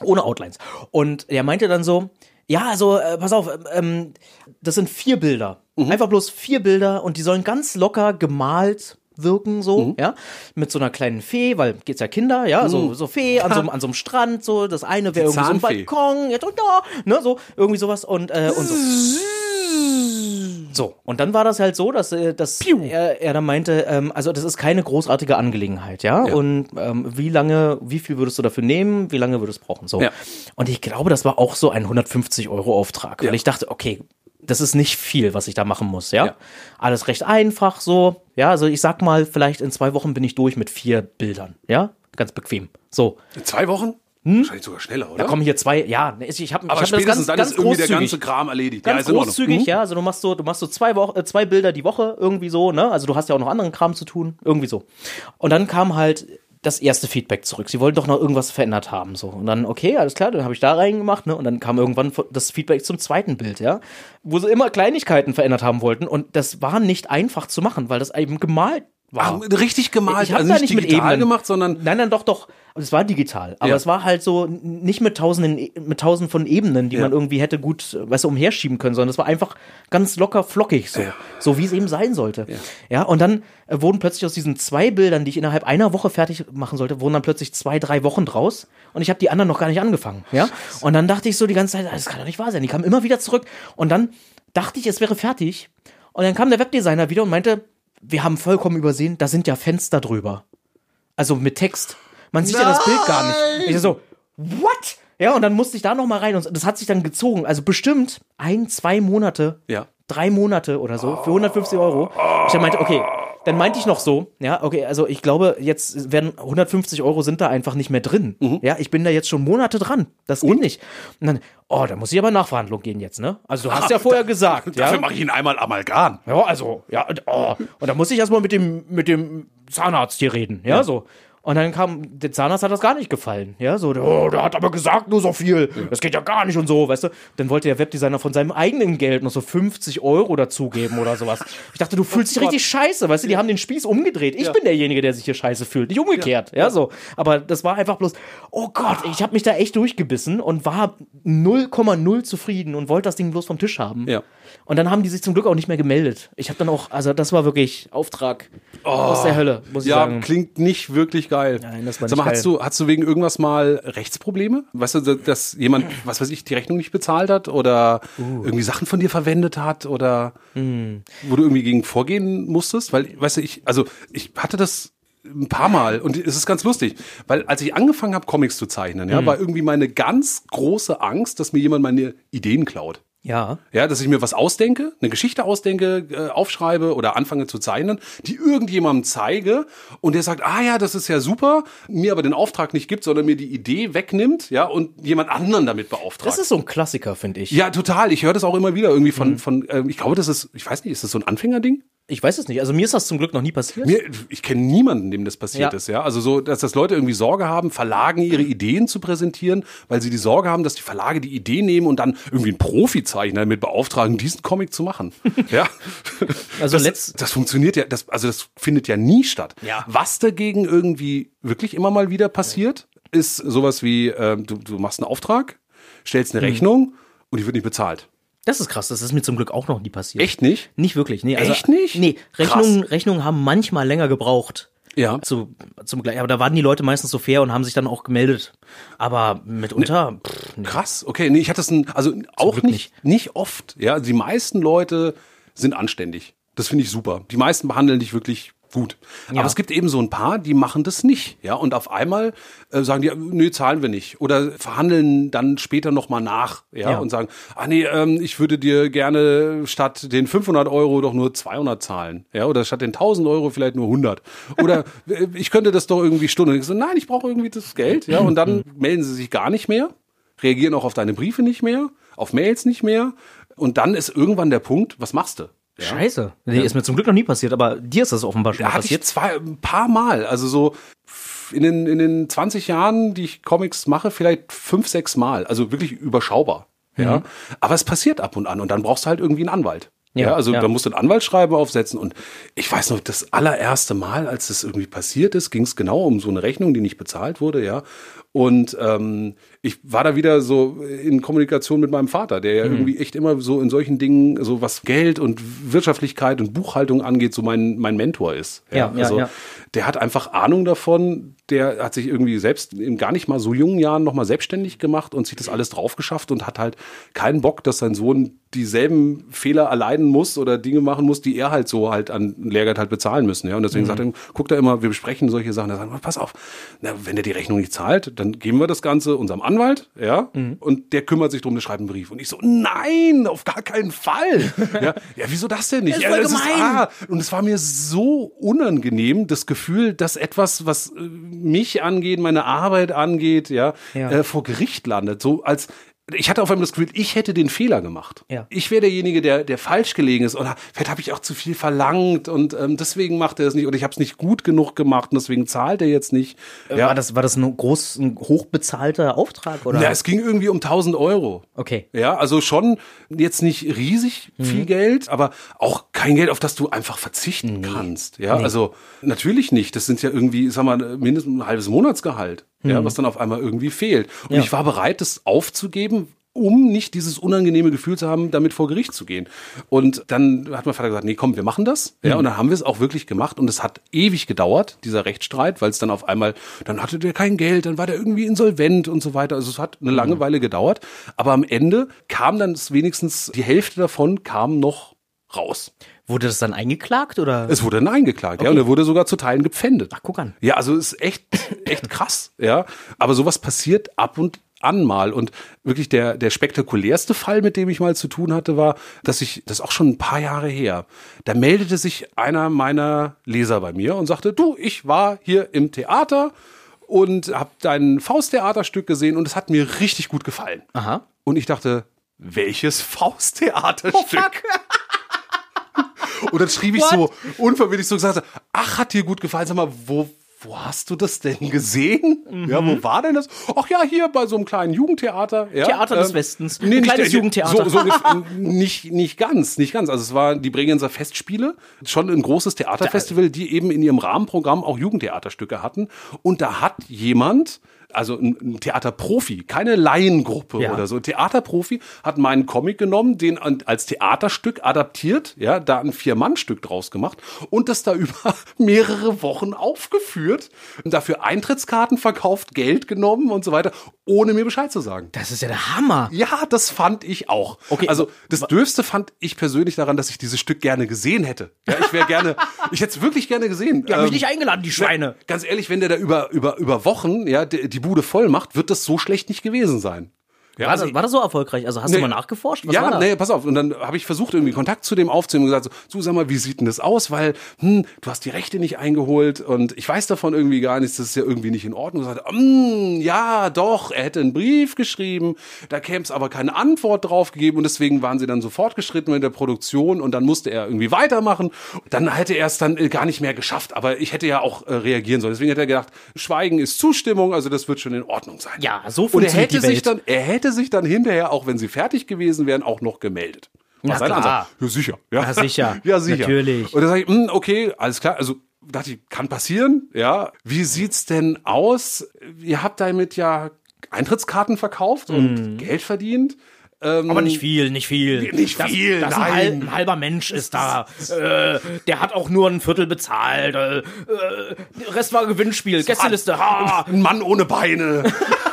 Ohne Outlines. Und er meinte dann so, ja, also äh, pass auf, ähm, das sind vier Bilder. Einfach bloß vier Bilder und die sollen ganz locker gemalt wirken, so, ja, mit so einer kleinen Fee, weil geht's ja Kinder, ja, so, so Fee an so, einem- an so einem Strand, so, das eine wäre irgendwie so ein. Balkon, jetzt und da, ne, so, irgendwie sowas und, äh, und so. So, und dann war das halt so, dass, äh, dass er, er dann meinte, ähm, also das ist keine großartige Angelegenheit, ja? Ja. Und ähm, wie lange, wie viel würdest du dafür nehmen, wie lange würdest du brauchen? So. Ja. Und ich glaube, das war auch so ein 150 Euro Auftrag, weil Ja. ich dachte, okay, das ist nicht viel, was ich da machen muss, ja? Ja. Alles recht einfach so, ja, also ich sag mal, vielleicht in zwei Wochen bin ich durch mit vier Bildern, ja? Ganz bequem. So, In zwei Wochen? Wahrscheinlich sogar schneller, oder? da kommen hier zwei, ja, ich, ich habe hab spätestens das dann ganz, ganz ist irgendwie der großzügig. ganze Kram erledigt. Ganz Ordnung. großzügig, Mhm. ja. Also du machst so, du machst so zwei Wochen, äh, zwei Bilder die Woche irgendwie so, ne? Also du hast ja auch noch anderen Kram zu tun, irgendwie so. Und dann kam halt das erste Feedback zurück. Sie wollten doch noch irgendwas verändert haben, so. Und dann, okay, alles klar, dann habe ich da reingemacht, ne? Und dann kam irgendwann das Feedback zum zweiten Bild, ja. Wo sie immer Kleinigkeiten verändert haben wollten. Und das war nicht einfach zu machen, weil das eben gemalt war. Ah, richtig gemalt, Ich also da nicht nicht mit Ebenen gemacht, sondern nein, nein, doch, doch. Es war digital, aber Ja. es war halt so nicht mit tausenden, E- mit tausenden von Ebenen, die Ja. man irgendwie hätte gut, weißt du, umherschieben können, sondern es war einfach ganz locker flockig so, so wie es eben sein sollte. Ja, und dann äh, wurden plötzlich aus diesen zwei Bildern, die ich innerhalb einer Woche fertig machen sollte, wurden dann plötzlich zwei, drei Wochen draus und ich habe die anderen noch gar nicht angefangen. Ja, und dann dachte ich so die ganze Zeit, das kann doch nicht wahr sein. Die kamen immer wieder zurück und dann dachte ich, es wäre fertig und dann kam der Webdesigner wieder und meinte, wir haben vollkommen übersehen, da sind ja Fenster drüber. Also mit Text. Man sieht ja das Bild gar nicht. Ich so, what? Ja, und dann musste ich da noch mal rein und das hat sich dann gezogen. Also bestimmt ein, zwei Monate, Ja. drei Monate oder so für 150 Euro. Ich dann meinte, okay, dann meinte ich noch so, ja, okay, also ich glaube, jetzt werden 150 Euro sind da einfach nicht mehr drin. Mhm. Ja, ich bin da jetzt schon Monate dran. Das geht nicht. Und dann, oh, da muss ich aber Nachverhandlung gehen jetzt, ne? Also du hast ja [LAUGHS] vorher gesagt, [LAUGHS] ja. Dafür mache ich ihn einmal Amalgam. Ja, also, ja, und, oh, und dann muss ich erstmal mit dem, mit dem Zahnarzt hier reden, ja, so. Und dann kam, der Zahnarzt hat das gar nicht gefallen, ja, so, oh, der hat aber gesagt nur so viel, das geht ja gar nicht und so, weißt du. Dann wollte der Webdesigner von seinem eigenen Geld noch so 50 Euro dazugeben oder sowas. Ich dachte, du fühlst dich richtig scheiße, weißt du, die haben den Spieß umgedreht. Ich bin derjenige, der sich hier scheiße fühlt, nicht umgekehrt, ja, so. Aber das war einfach bloß, oh Gott, ich habe mich da echt durchgebissen und war 0,0 zufrieden und wollte das Ding bloß vom Tisch haben. Ja. Und dann haben die sich zum Glück auch nicht mehr gemeldet. Ich habe dann auch, also das war wirklich Auftrag aus der Hölle, muss ich Ja, sagen. klingt nicht wirklich geil. Nein, das war Sag mal, nicht hast du, hast du wegen irgendwas mal Rechtsprobleme? Weißt du, dass jemand, was weiß ich, die Rechnung nicht bezahlt hat oder Uh. irgendwie Sachen von dir verwendet hat oder Hm. wo du irgendwie gegen vorgehen musstest? Weil, weißt du, ich, also ich hatte das ein paar Mal und es ist ganz lustig, weil als ich angefangen habe, Comics zu zeichnen, ja, war irgendwie meine ganz große Angst, dass mir jemand meine Ideen klaut. Ja. Ja, dass ich mir was ausdenke, eine Geschichte ausdenke, äh, aufschreibe oder anfange zu zeichnen, die irgendjemandem zeige und der sagt, ah ja, das ist ja super, mir aber den Auftrag nicht gibt, sondern mir die Idee wegnimmt, ja, und jemand anderen damit beauftragt. Das ist so ein Klassiker, finde ich. ja, total. Ich höre das auch immer wieder irgendwie von, von ähm, ich glaube, das ist, ich weiß nicht, ist das so ein Anfängerding? Ich weiß es nicht. Also mir ist das zum Glück noch nie passiert. Mir, ich kenne niemanden, dem das passiert Ja. ist, ja. Also so, dass das Leute irgendwie Sorge haben, Verlagen ihre Ideen zu präsentieren, weil sie die Sorge haben, dass die Verlage die Idee nehmen und dann irgendwie einen Profizeichner damit beauftragen, diesen Comic zu machen. [LAUGHS] ja. Also das, letzt- das funktioniert ja, das, also das findet ja nie statt. Ja. Was dagegen irgendwie wirklich immer mal wieder passiert, ist sowas wie, ähm, du, du machst einen Auftrag, stellst Mhm. eine Rechnung und die wird nicht bezahlt. Das ist krass. Das ist mir zum Glück auch noch nie passiert. Echt nicht? Nicht wirklich. Nee, also, Echt nicht? Nee, Rechnungen, Rechnungen haben manchmal länger gebraucht. Ja. Zu, zum, Gleich- aber da waren die Leute meistens so fair und haben sich dann auch gemeldet. Aber mitunter, pff, nee. Krass, okay. Nee, ich hatte es ein, also auch Glück nicht, nicht oft. Ja, die meisten Leute sind anständig. Das finde ich super. Die meisten behandeln dich wirklich gut. Aber es gibt eben so ein paar, die machen das nicht. Ja, und auf einmal äh, sagen die, nö, zahlen wir nicht. Oder verhandeln dann später nochmal nach. Ja, Ja. und sagen, ah nee, ähm, ich würde dir gerne statt den 500 Euro doch nur 200 zahlen. Ja, oder statt den 1000 Euro vielleicht nur 100. Oder [LAUGHS] äh, ich könnte das doch irgendwie Stunden. Ich so, nein, ich brauche irgendwie das Geld. Ja, und dann melden sie sich gar nicht mehr reagieren auch auf deine Briefe nicht mehr, auf Mails nicht mehr. Und dann ist irgendwann der Punkt, was machst du? Ja. Scheiße. Nee, ist mir zum Glück noch nie passiert, aber dir ist das offenbar schon Da hatte ich passiert. zwei, ein paar Mal, also so in den, in den 20 Jahren, die ich Comics mache, vielleicht fünf, sechs Mal. Also wirklich überschaubar. Ja. Aber es passiert ab und an und dann brauchst du halt irgendwie einen Anwalt. Ja, Ja, also ja. da musst du ein Anwaltsschreiben aufsetzen und ich weiß noch, das allererste Mal, als das irgendwie passiert ist, ging es genau um so eine Rechnung, die nicht bezahlt wurde, ja. Und ähm, ich war da wieder so in Kommunikation mit meinem Vater, der ja Mhm. irgendwie echt immer so in solchen Dingen, so was Geld und Wirtschaftlichkeit und Buchhaltung angeht, so mein, mein Mentor ist. Ja, ja, also ja. der hat einfach Ahnung davon, der hat sich irgendwie selbst in gar nicht mal so jungen Jahren nochmal selbstständig gemacht und sich das alles drauf geschafft und hat halt keinen Bock, dass sein Sohn dieselben Fehler erleiden muss oder Dinge machen muss, die er halt so halt an Lehrgeld halt bezahlen müssen. Ja? Und Mhm. deswegen sagt er, guckt er immer, wir besprechen solche Sachen, er sagt, pass auf, na, wenn der die Rechnung nicht zahlt, dann geben wir das Ganze unserem Anwalt, ja, Mhm. und der kümmert sich drum, der schreibt einen Brief. Und ich so, nein, auf gar keinen Fall. [LAUGHS] ja, ja wieso das denn nicht? Das ist ja, voll das gemein. ah, und es war mir so unangenehm, das Gefühl, dass etwas, was äh, mich angeht, meine Arbeit angeht, ja, Ja. Äh, vor Gericht landet. So als ich hatte auf einmal das Gefühl, ich hätte den Fehler gemacht. Ja. Ich wäre derjenige, der, der falsch gelegen ist. Oder vielleicht habe ich auch zu viel verlangt und ähm, deswegen macht er es nicht. Oder ich habe es nicht gut genug gemacht und deswegen zahlt er jetzt nicht. Äh, War das, war das ein groß, ein hochbezahlter Auftrag oder? Ja, es ging irgendwie um 1000 Euro. Okay. Ja, also schon jetzt nicht riesig Mhm. viel Geld, aber auch kein Geld, auf das du einfach verzichten kannst. Ja, also natürlich nicht. Das sind ja irgendwie, sag mal, mindestens ein halbes Monatsgehalt, ja, was dann auf einmal irgendwie fehlt. Und Mhm. Ja. ich war bereit, das aufzugeben, um nicht dieses unangenehme Gefühl zu haben, damit vor Gericht zu gehen. Und dann hat mein Vater gesagt, nee, komm, wir machen das. Ja, und dann haben wir es auch wirklich gemacht. Und es hat ewig gedauert, dieser Rechtsstreit, weil es dann auf einmal, dann hatte der kein Geld, dann war der irgendwie insolvent und so weiter. Also es hat eine lange Weile gedauert. Aber am Ende kam dann wenigstens die Hälfte davon kam noch raus. Wurde das dann eingeklagt oder? Es wurde dann eingeklagt, ja, und er wurde sogar zu Teilen gepfändet. Ach, guck an. Ja, also ist echt, echt krass, ja. Aber sowas passiert ab und an mal. Und wirklich der, der spektakulärste Fall, mit dem ich mal zu tun hatte, war, dass ich, das ist auch schon ein paar Jahre her, da meldete sich einer meiner Leser bei mir und sagte, du, ich war hier im Theater und habe dein Fausttheaterstück gesehen und es hat mir richtig gut gefallen. Aha. Und ich dachte, welches Fausttheaterstück? Und dann schrieb ich so unverbindlich so gesagt, ach, hat dir gut gefallen, sag mal, wo, wo hast du das denn gesehen? Ja, wo war denn das? Ach ja, hier bei so einem kleinen Jugendtheater. Ja, Theater des ähm, Westens. Nee, Ein nicht, kleines der- Jugendtheater. So, so [LAUGHS] nicht, nicht ganz, nicht ganz. Also es war die Bregenzer Festspiele, schon ein großes Theaterfestival, die eben in ihrem Rahmenprogramm auch Jugendtheaterstücke hatten. Und da hat jemand, also ein, Theaterprofi, keine Laiengruppe Ja. oder so, ein Theaterprofi hat meinen Comic genommen, den als Theaterstück adaptiert, ja, da ein Vier-Mann-Stück draus gemacht und das da [LAUGHS] über mehrere Wochen aufgeführt, dafür Eintrittskarten verkauft, Geld genommen und so weiter, ohne mir Bescheid zu sagen. Das ist ja der Hammer. Ja, das fand ich auch. Okay. Also das Dürfste fand ich persönlich daran, dass ich dieses Stück gerne gesehen hätte. Ja, ich wäre gerne, ich hätte es wirklich gerne gesehen. Die haben mich Ähm, nicht eingeladen, die Schweine. Ganz ehrlich, wenn der da über, über, über Wochen ja, die, die Bude voll macht, wird das so schlecht nicht gewesen sein. Ja, War, also das, war das so erfolgreich? Also hast Nee. du mal nachgeforscht? Was ja, nee, pass auf. Und dann habe ich versucht, irgendwie Kontakt zu dem aufzunehmen und gesagt, so, du sag mal, wie sieht denn das aus? Weil, hm, du hast die Rechte nicht eingeholt und ich weiß davon irgendwie gar nichts, das ist ja irgendwie nicht in Ordnung. Und sagte, hm, ja, doch, er hätte einen Brief geschrieben, da käme es aber keine Antwort drauf gegeben und deswegen waren sie dann so fortgeschritten mit der Produktion und dann musste er irgendwie weitermachen. Dann hätte er es dann äh, gar nicht mehr geschafft, aber ich hätte ja auch äh, reagieren sollen. Deswegen hat er gedacht, Schweigen ist Zustimmung, also das wird schon in Ordnung sein. Ja, so Und er funktioniert hätte die sich Welt. dann, er hätte sich dann hinterher, auch wenn sie fertig gewesen wären, auch noch gemeldet. War Na klar. Ja, sicher. Ja, Ja, sicher. [LAUGHS] ja, sicher. Natürlich. Und dann sage ich, hm, okay, alles klar. Also dachte ich, kann passieren. Ja. Wie sieht's denn aus? Ihr habt damit ja Eintrittskarten verkauft und Geld verdient. Ähm, Aber nicht viel, nicht viel. Nicht das, viel, Das ein, nein. halb, ein halber Mensch ist da. Äh, der hat auch nur ein Viertel bezahlt. Äh, äh, der Rest war Gewinnspiel. Gästeliste. Ha. Ein Mann ohne Beine. [LAUGHS]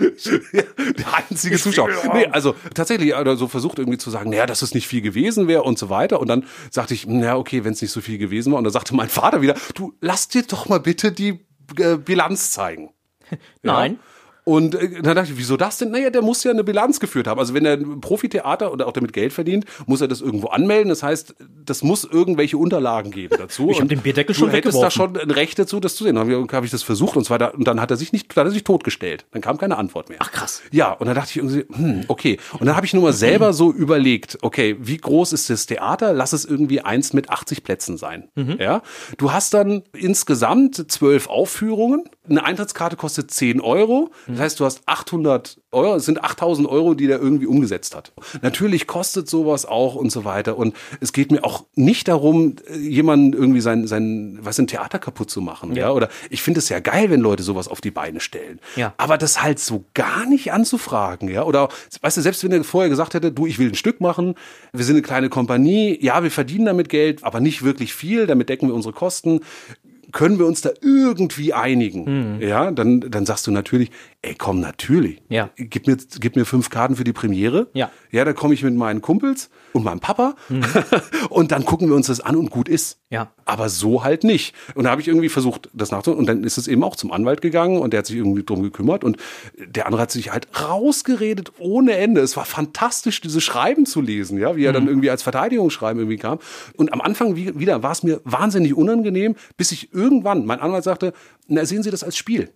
Der einzige Zuschauer. Nee, also tatsächlich also so versucht irgendwie zu sagen, naja, dass es nicht viel gewesen wäre und so weiter. Und dann sagte ich, na okay, wenn es nicht so viel gewesen war. Und dann sagte mein Vater wieder, du lass dir doch mal bitte die äh, Bilanz zeigen. Nein. Und äh, dann dachte ich, wieso das denn? Naja, der muss ja eine Bilanz geführt haben. Also wenn er ein Profitheater oder auch damit Geld verdient, muss er das irgendwo anmelden. Das heißt, das muss irgendwelche Unterlagen geben dazu. Ich hab Und den Bierdeckel du schon hättest da weggeworfen. schon ein Recht dazu, das zu sehen. Dann habe ich, hab ich das versucht und, so weiter. und dann hat er sich nicht, dann hat er sich totgestellt. Dann kam keine Antwort mehr. Ach, krass. Ja, und dann dachte ich irgendwie, hm, okay. Und dann habe ich nur mal selber so überlegt, okay, wie groß ist das Theater? Lass es irgendwie eins mit 80 Plätzen sein. Mhm. Ja, du hast dann insgesamt zwölf Aufführungen. Eine Eintrittskarte kostet 10 Euro. Das heißt, du hast 800 Euro, es sind 8000 Euro, die der irgendwie umgesetzt hat. Natürlich kostet sowas auch und so weiter. Und es geht mir auch nicht darum, jemanden irgendwie sein, sein, was ein Theater kaputt zu machen. Ja, oder ich finde es ja geil, wenn Leute sowas auf die Beine stellen. Ja. Aber das halt so gar nicht anzufragen, ja. Oder weißt du, selbst wenn er vorher gesagt hätte, du, ich will ein Stück machen, wir sind eine kleine Kompanie, ja, wir verdienen damit Geld, aber nicht wirklich viel, damit decken wir unsere Kosten. Können wir uns da irgendwie einigen? Ja, dann, dann sagst du natürlich, ey, komm, natürlich. Mhm. Ja. Gib mir, gib mir fünf Karten für die Premiere. Ja. Ja, da komme ich mit meinen Kumpels und meinem Papa [LAUGHS] und dann gucken wir uns das an und gut ist. Mhm. Ja. Aber so halt nicht. Und da habe ich irgendwie versucht, das nachzuholen. Und dann ist es eben auch zum Anwalt gegangen und der hat sich irgendwie drum gekümmert. Und der andere hat sich halt rausgeredet ohne Ende. Es war fantastisch, diese Schreiben zu lesen, ja, wie er Mhm. dann irgendwie als Verteidigungsschreiben irgendwie kam. Und am Anfang wie, wieder war es mir wahnsinnig unangenehm, bis ich irgendwann, mein Anwalt sagte, na, sehen Sie das als Spiel.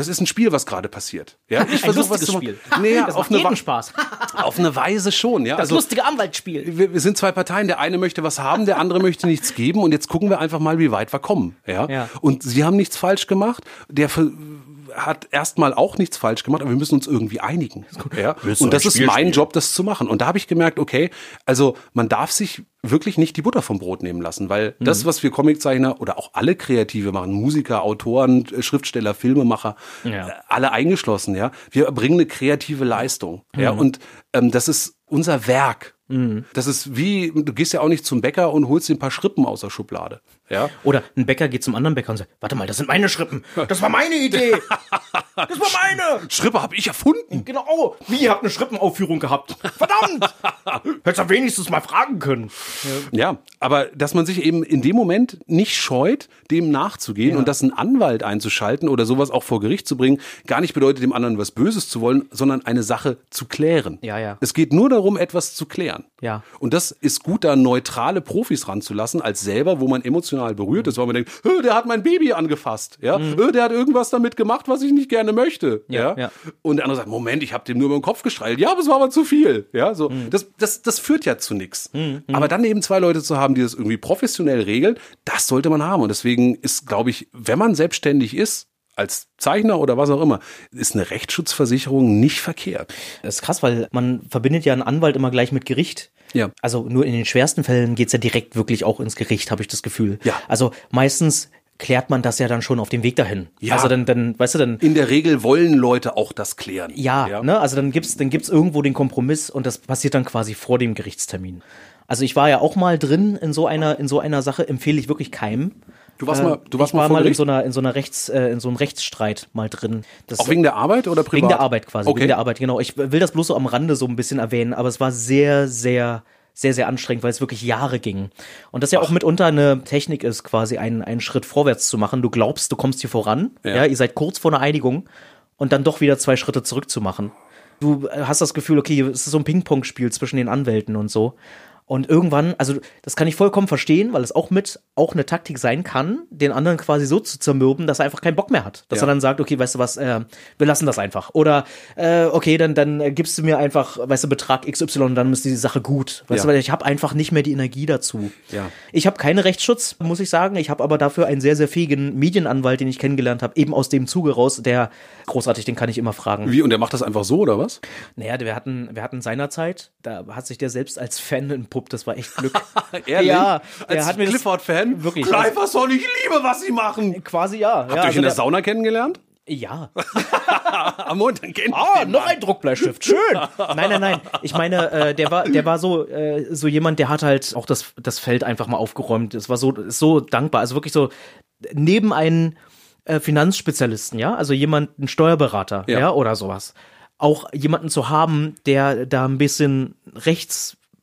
Das ist ein Spiel, was gerade passiert. Ja, [LAUGHS] ich versuche was zu Spiel. [LAUGHS] Nee, das auf macht eine, Spaß. [LAUGHS] auf eine Weise schon, ja. Das Also, lustige Anwaltsspiel. wir, wir sind zwei Parteien. Der eine möchte was haben, der andere möchte nichts geben. Und jetzt gucken wir einfach mal, wie weit wir kommen. Ja. Ja. Und Sie haben nichts falsch gemacht. Der hat erstmal auch nichts falsch gemacht, aber wir müssen uns irgendwie einigen. Ja. Und das ist mein? Job, das zu machen. Und da habe ich gemerkt, okay, also man darf sich wirklich nicht die Butter vom Brot nehmen lassen, weil Mhm. das, was wir Comiczeichner oder auch alle Kreative machen, Musiker, Autoren, äh, Schriftsteller, Filmemacher, Ja. äh, alle eingeschlossen, ja, wir bringen eine kreative Leistung, ja, Mhm. und ähm, das ist unser Werk. Das ist wie, du gehst ja auch nicht zum Bäcker und holst dir ein paar Schrippen aus der Schublade. Ja. Oder ein Bäcker geht zum anderen Bäcker und sagt, warte mal, das sind meine Schrippen. Das war meine Idee. Das war meine. [LAUGHS] Schrippe habe ich erfunden. Genau. Oh, wie, ihr habt eine Schrippenaufführung gehabt. Verdammt. [LAUGHS] Hättest du wenigstens mal fragen können. Ja, aber dass man sich eben in dem Moment nicht scheut, dem nachzugehen und dass ein Anwalt einzuschalten oder sowas auch vor Gericht zu bringen, gar nicht bedeutet, dem anderen was Böses zu wollen, sondern eine Sache zu klären. Ja, ja. Es geht nur darum, etwas zu klären. Ja. Und das ist gut, da neutrale Profis ranzulassen, als selber, wo man emotional berührt ist, weil man denkt, "Hö, der hat mein Baby angefasst, ja, Hö, der hat irgendwas damit gemacht, was ich nicht gerne möchte, ja. Mhm. Ja, ja. Und der andere sagt, Moment, ich habe dem nur über den Kopf gestreichelt, ja, aber es war aber zu viel, ja, so. Mhm. Das, das, das führt ja zu nichts. Aber dann eben zwei Leute zu haben, die das irgendwie professionell regeln, das sollte man haben. Und deswegen ist, glaube ich, wenn man selbstständig ist, als Zeichner oder was auch immer, ist eine Rechtsschutzversicherung nicht verkehrt. Das ist krass, weil man verbindet ja einen Anwalt immer gleich mit Gericht. Ja. Also nur in den schwersten Fällen geht's ja direkt wirklich auch ins Gericht, habe ich das Gefühl. Ja. Also meistens klärt man das ja dann schon auf dem Weg dahin. Ja. Also dann, dann, weißt du, dann In der Regel wollen Leute auch das klären. Ja, ne? Also dann gibt's, dann gibt's irgendwo den Kompromiss und das passiert dann quasi vor dem Gerichtstermin. Also ich war ja auch mal drin in so einer, in so einer Sache, empfehle ich wirklich keinem. Du warst mal, du warst ich war vor mal in so einer, in so einer Rechts, äh, in so einem Rechtsstreit mal drin. Das Auch wegen der Arbeit oder privat? Wegen der Arbeit quasi, Okay. wegen der Arbeit, genau. Ich will das bloß so am Rande so ein bisschen erwähnen, aber es war sehr, sehr, sehr, sehr anstrengend, weil es wirklich Jahre ging. Und das ja auch mitunter eine Technik ist, quasi einen, einen Schritt vorwärts zu machen. Du glaubst, du kommst hier voran, Ja. ja, ihr seid kurz vor einer Einigung und dann doch wieder zwei Schritte zurück zu machen. Du äh, hast das Gefühl, okay, es ist so ein Ping-Pong-Spiel zwischen den Anwälten und so. Und irgendwann, also das kann ich vollkommen verstehen, weil es auch mit auch eine Taktik sein kann, den anderen quasi so zu zermürben, dass er einfach keinen Bock mehr hat. Dass Ja. er dann sagt, okay, weißt du was, äh, wir lassen das einfach. Oder äh, okay, dann, dann gibst du mir einfach, weißt du, Betrag XY und dann ist die Sache gut. Weißt Ja. du, weil ich habe einfach nicht mehr die Energie dazu. Ja. Ich habe keinen Rechtsschutz, muss ich sagen. Ich habe aber dafür einen sehr, sehr fähigen Medienanwalt, den ich kennengelernt habe, eben aus dem Zuge raus, der großartig, den kann ich immer fragen. Wie, und der macht das einfach so, oder was? Naja, wir hatten, wir hatten seinerzeit, da hat sich der selbst als Fan entpuppt, das war echt Glück. [LAUGHS] Ehrlich? Ja, der Als hat mir das- Clifford-Fan? Wirklich. Clifford, ich liebe, was sie machen. Quasi ja. Habt ja, ihr euch in der der- Sauna kennengelernt? Ja. [LAUGHS] Am Montag kennt Ah, noch ein Druckbleistift. Schön. Nein, nein, nein. Ich meine, äh, der war, der war so, äh, so jemand, der hat halt auch das, das Feld einfach mal aufgeräumt. Es war so, so dankbar. Also wirklich so neben einen äh, Finanzspezialisten, ja, also jemanden Steuerberater, Ja. ja. oder sowas. Auch jemanden zu haben, der da ein bisschen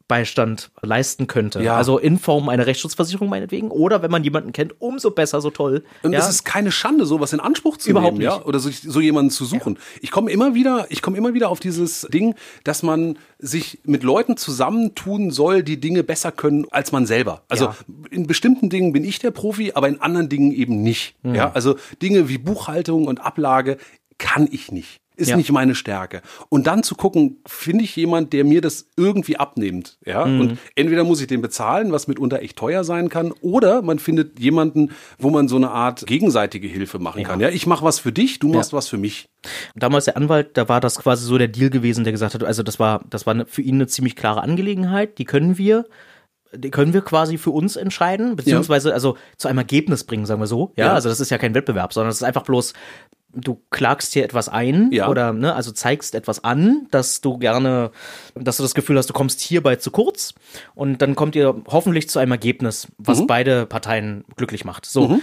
Rechtsbeistand leisten könnte. Ja. Also in Form einer Rechtsschutzversicherung meinetwegen. Oder wenn man jemanden kennt, umso besser, so toll. Und ja? es ist keine Schande, sowas in Anspruch zu Überhaupt nehmen, ja, nicht. oder sich so jemanden zu suchen. Ich komme immer wieder, ich komme immer wieder auf dieses Ding, dass man sich mit Leuten zusammentun soll, die Dinge besser können als man selber. Also Ja. in bestimmten Dingen bin ich der Profi, aber in anderen Dingen eben nicht. Mhm. Ja, also Dinge wie Buchhaltung und Ablage kann ich nicht. Ist Ja. nicht meine Stärke. Und dann zu gucken, finde ich jemand, der mir das irgendwie abnimmt. Ja. Mhm. Und entweder muss ich den bezahlen, was mitunter echt teuer sein kann, oder man findet jemanden, wo man so eine Art gegenseitige Hilfe machen kann. Ja, ich mache was für dich, du machst was für mich. damals der Anwalt, da war das quasi so der Deal gewesen, der gesagt hat, also das war, das war eine, für ihn eine ziemlich klare Angelegenheit, die können wir, die können wir quasi für uns entscheiden, beziehungsweise also zu einem Ergebnis bringen, sagen wir so. Ja, Ja. also das ist ja kein Wettbewerb, sondern es ist einfach bloß, du klagst hier etwas ein Ja. oder ne, also zeigst etwas an, dass du gerne, dass du das Gefühl hast, du kommst hierbei zu kurz und dann kommt ihr hoffentlich zu einem Ergebnis, was Mhm. beide Parteien glücklich macht. So.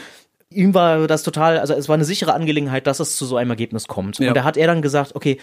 Ihm war das total, also es war eine sichere Angelegenheit, dass es zu so einem Ergebnis kommt. Ja. Und da hat er dann gesagt, okay,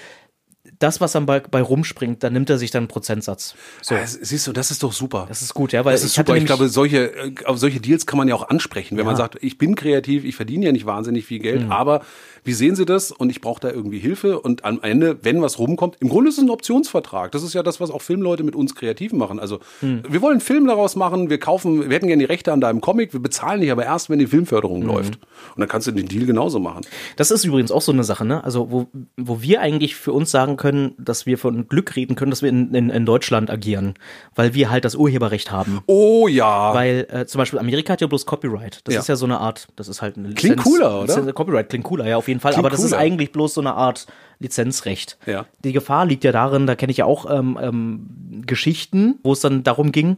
das, was dann bei, bei rumspringt, da nimmt er sich dann einen Prozentsatz. So. Ja, siehst du, das ist doch super. Das ist gut, ja, weil Das ist ich super. Ich glaube, solche, äh, auf solche Deals kann man ja auch ansprechen, wenn man Ja. sagt, ich bin kreativ, ich verdiene ja nicht wahnsinnig viel Geld, Mhm. aber wie sehen Sie das? Und ich brauche da irgendwie Hilfe. Und am Ende, wenn was rumkommt, im Grunde ist es ein Optionsvertrag. Das ist ja das, was auch Filmleute mit uns Kreativen machen. Also Mhm. wir wollen einen Film daraus machen, wir kaufen, wir hätten gerne die Rechte an deinem Comic, wir bezahlen dich aber erst, wenn die Filmförderung Mhm. läuft. Und dann kannst du den Deal genauso machen. Das ist übrigens auch so eine Sache, ne? Also, wo, wo wir eigentlich für uns sagen können, dass wir von Glück reden können, dass wir in, in, in Deutschland agieren, weil wir halt das Urheberrecht haben. Oh ja. Weil äh, zum Beispiel Amerika hat ja bloß Copyright. Das Ja. ist ja so eine Art, das ist halt eine Klingt cooler, oder? Lizenz- Copyright klingt cooler, ja, auf jeden Fall. Klingt aber das ist cooler. eigentlich bloß so eine Art Lizenzrecht. Ja. Die Gefahr liegt ja darin, da kenne ich ja auch ähm, ähm, Geschichten, wo es dann darum ging,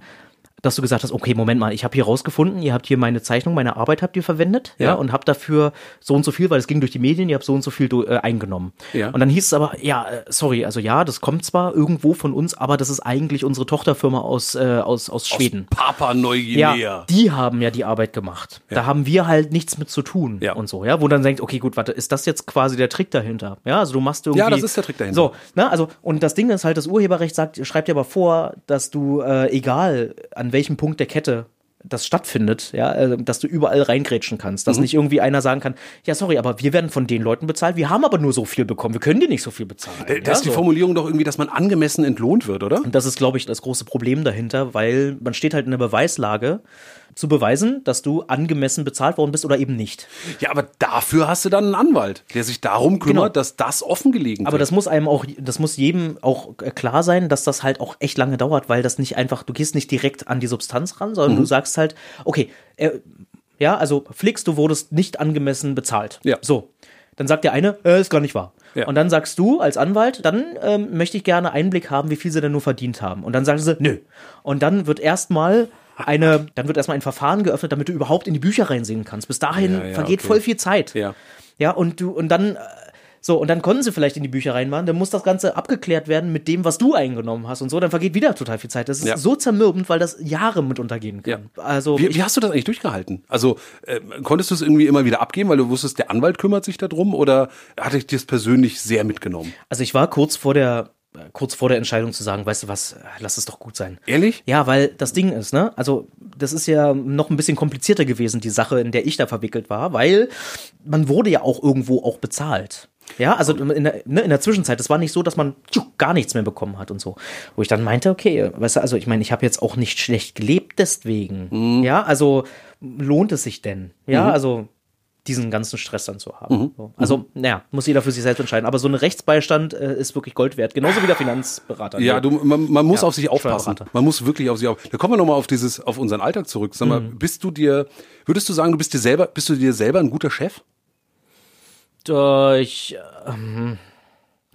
dass du gesagt hast, okay, Moment mal, ich habe hier rausgefunden, ihr habt hier meine Zeichnung, meine Arbeit habt ihr verwendet, ja, Ja. und habt dafür so und so viel, weil es ging durch die Medien, ihr habt so und so viel äh, eingenommen. Ja. Und dann hieß es aber, ja, äh, sorry, also ja, das kommt zwar irgendwo von uns, aber das ist eigentlich unsere Tochterfirma aus, äh, aus, aus Schweden. Papa Ja, Neuguinea. die haben ja die Arbeit gemacht. Da haben wir halt nichts mit zu tun Ja. und so, ja, wo dann denkt, okay, gut, warte, ist das jetzt quasi der Trick dahinter? Ja, also du machst irgendwie Ja, das ist der Trick dahinter. So, ne, also und das Ding ist halt, das Urheberrecht sagt, schreibt dir aber vor, dass du äh, egal an welchem Punkt der Kette das stattfindet, ja, äh, dass du überall reingrätschen kannst, Mhm. dass nicht irgendwie einer sagen kann, ja, sorry, aber wir werden von den Leuten bezahlt, wir haben aber nur so viel bekommen, wir können dir nicht so viel bezahlen. Äh, Das ist die ja, so. Formulierung doch irgendwie, dass man angemessen entlohnt wird, oder? Und das ist, glaube ich, das große Problem dahinter, weil man steht halt in der Beweislage, zu beweisen, dass du angemessen bezahlt worden bist oder eben nicht. Ja, aber dafür hast du dann einen Anwalt, der sich darum kümmert, Genau. dass das offengelegen Aber wird. das muss einem auch, das muss jedem auch äh, klar sein, dass das halt auch echt lange dauert, weil das nicht einfach, du gehst nicht direkt an die Substanz ran, sondern Mhm. du sagst halt, okay, äh, ja, also Flix, du wurdest nicht angemessen bezahlt. Ja. So. Dann sagt der eine, äh, ist gar nicht wahr. Ja. Und dann sagst du als Anwalt, dann ähm, möchte ich gerne Einblick haben, wie viel sie denn nur verdient haben. Und dann sagen sie, nö. Und dann wird erstmal eine, dann wird erstmal ein Verfahren geöffnet, damit du überhaupt in die Bücher reinsehen kannst. Bis dahin Ja, ja, vergeht okay. voll viel Zeit. Ja. Ja, und du, und dann, äh, so, und dann konnten sie vielleicht in die Bücher reinmachen, dann muss das Ganze abgeklärt werden mit dem, was du eingenommen hast und so, dann vergeht wieder total viel Zeit. Das ist Ja. so zermürbend, weil das Jahre mit untergehen kann. Also, Wie, ich, wie hast du das eigentlich durchgehalten? Also äh, konntest du es irgendwie immer wieder abgeben, weil du wusstest, der Anwalt kümmert sich darum oder hat dich das persönlich sehr mitgenommen? also ich war kurz vor der, kurz vor der Entscheidung zu sagen, weißt du was, äh, lass es doch gut sein. Ehrlich? Ja, weil das Ding ist, ne? Also, das ist ja noch ein bisschen komplizierter gewesen, die Sache, in der ich da verwickelt war, weil man wurde ja auch irgendwo auch bezahlt. Ja, also in der, ne, in der Zwischenzeit, es war nicht so, dass man tschuh, gar nichts mehr bekommen hat und so. Wo ich dann meinte, okay, weißt du, also ich meine, ich habe jetzt auch nicht schlecht gelebt deswegen. Ja, also lohnt es sich denn? Ja, also diesen ganzen Stress dann zu haben. So. Also, naja, muss jeder für sich selbst entscheiden. Aber so ein Rechtsbeistand äh, ist wirklich Gold wert, genauso wie der Finanzberater. Ja, du, man, man muss Ja, auf sich aufpassen. Man muss wirklich auf sich aufpassen. Da kommen wir nochmal auf dieses, auf unseren Alltag zurück. Sag mal, Mhm. bist du dir, würdest du sagen, du bist dir selber, bist du dir selber ein guter Chef? Äh, ich, ähm,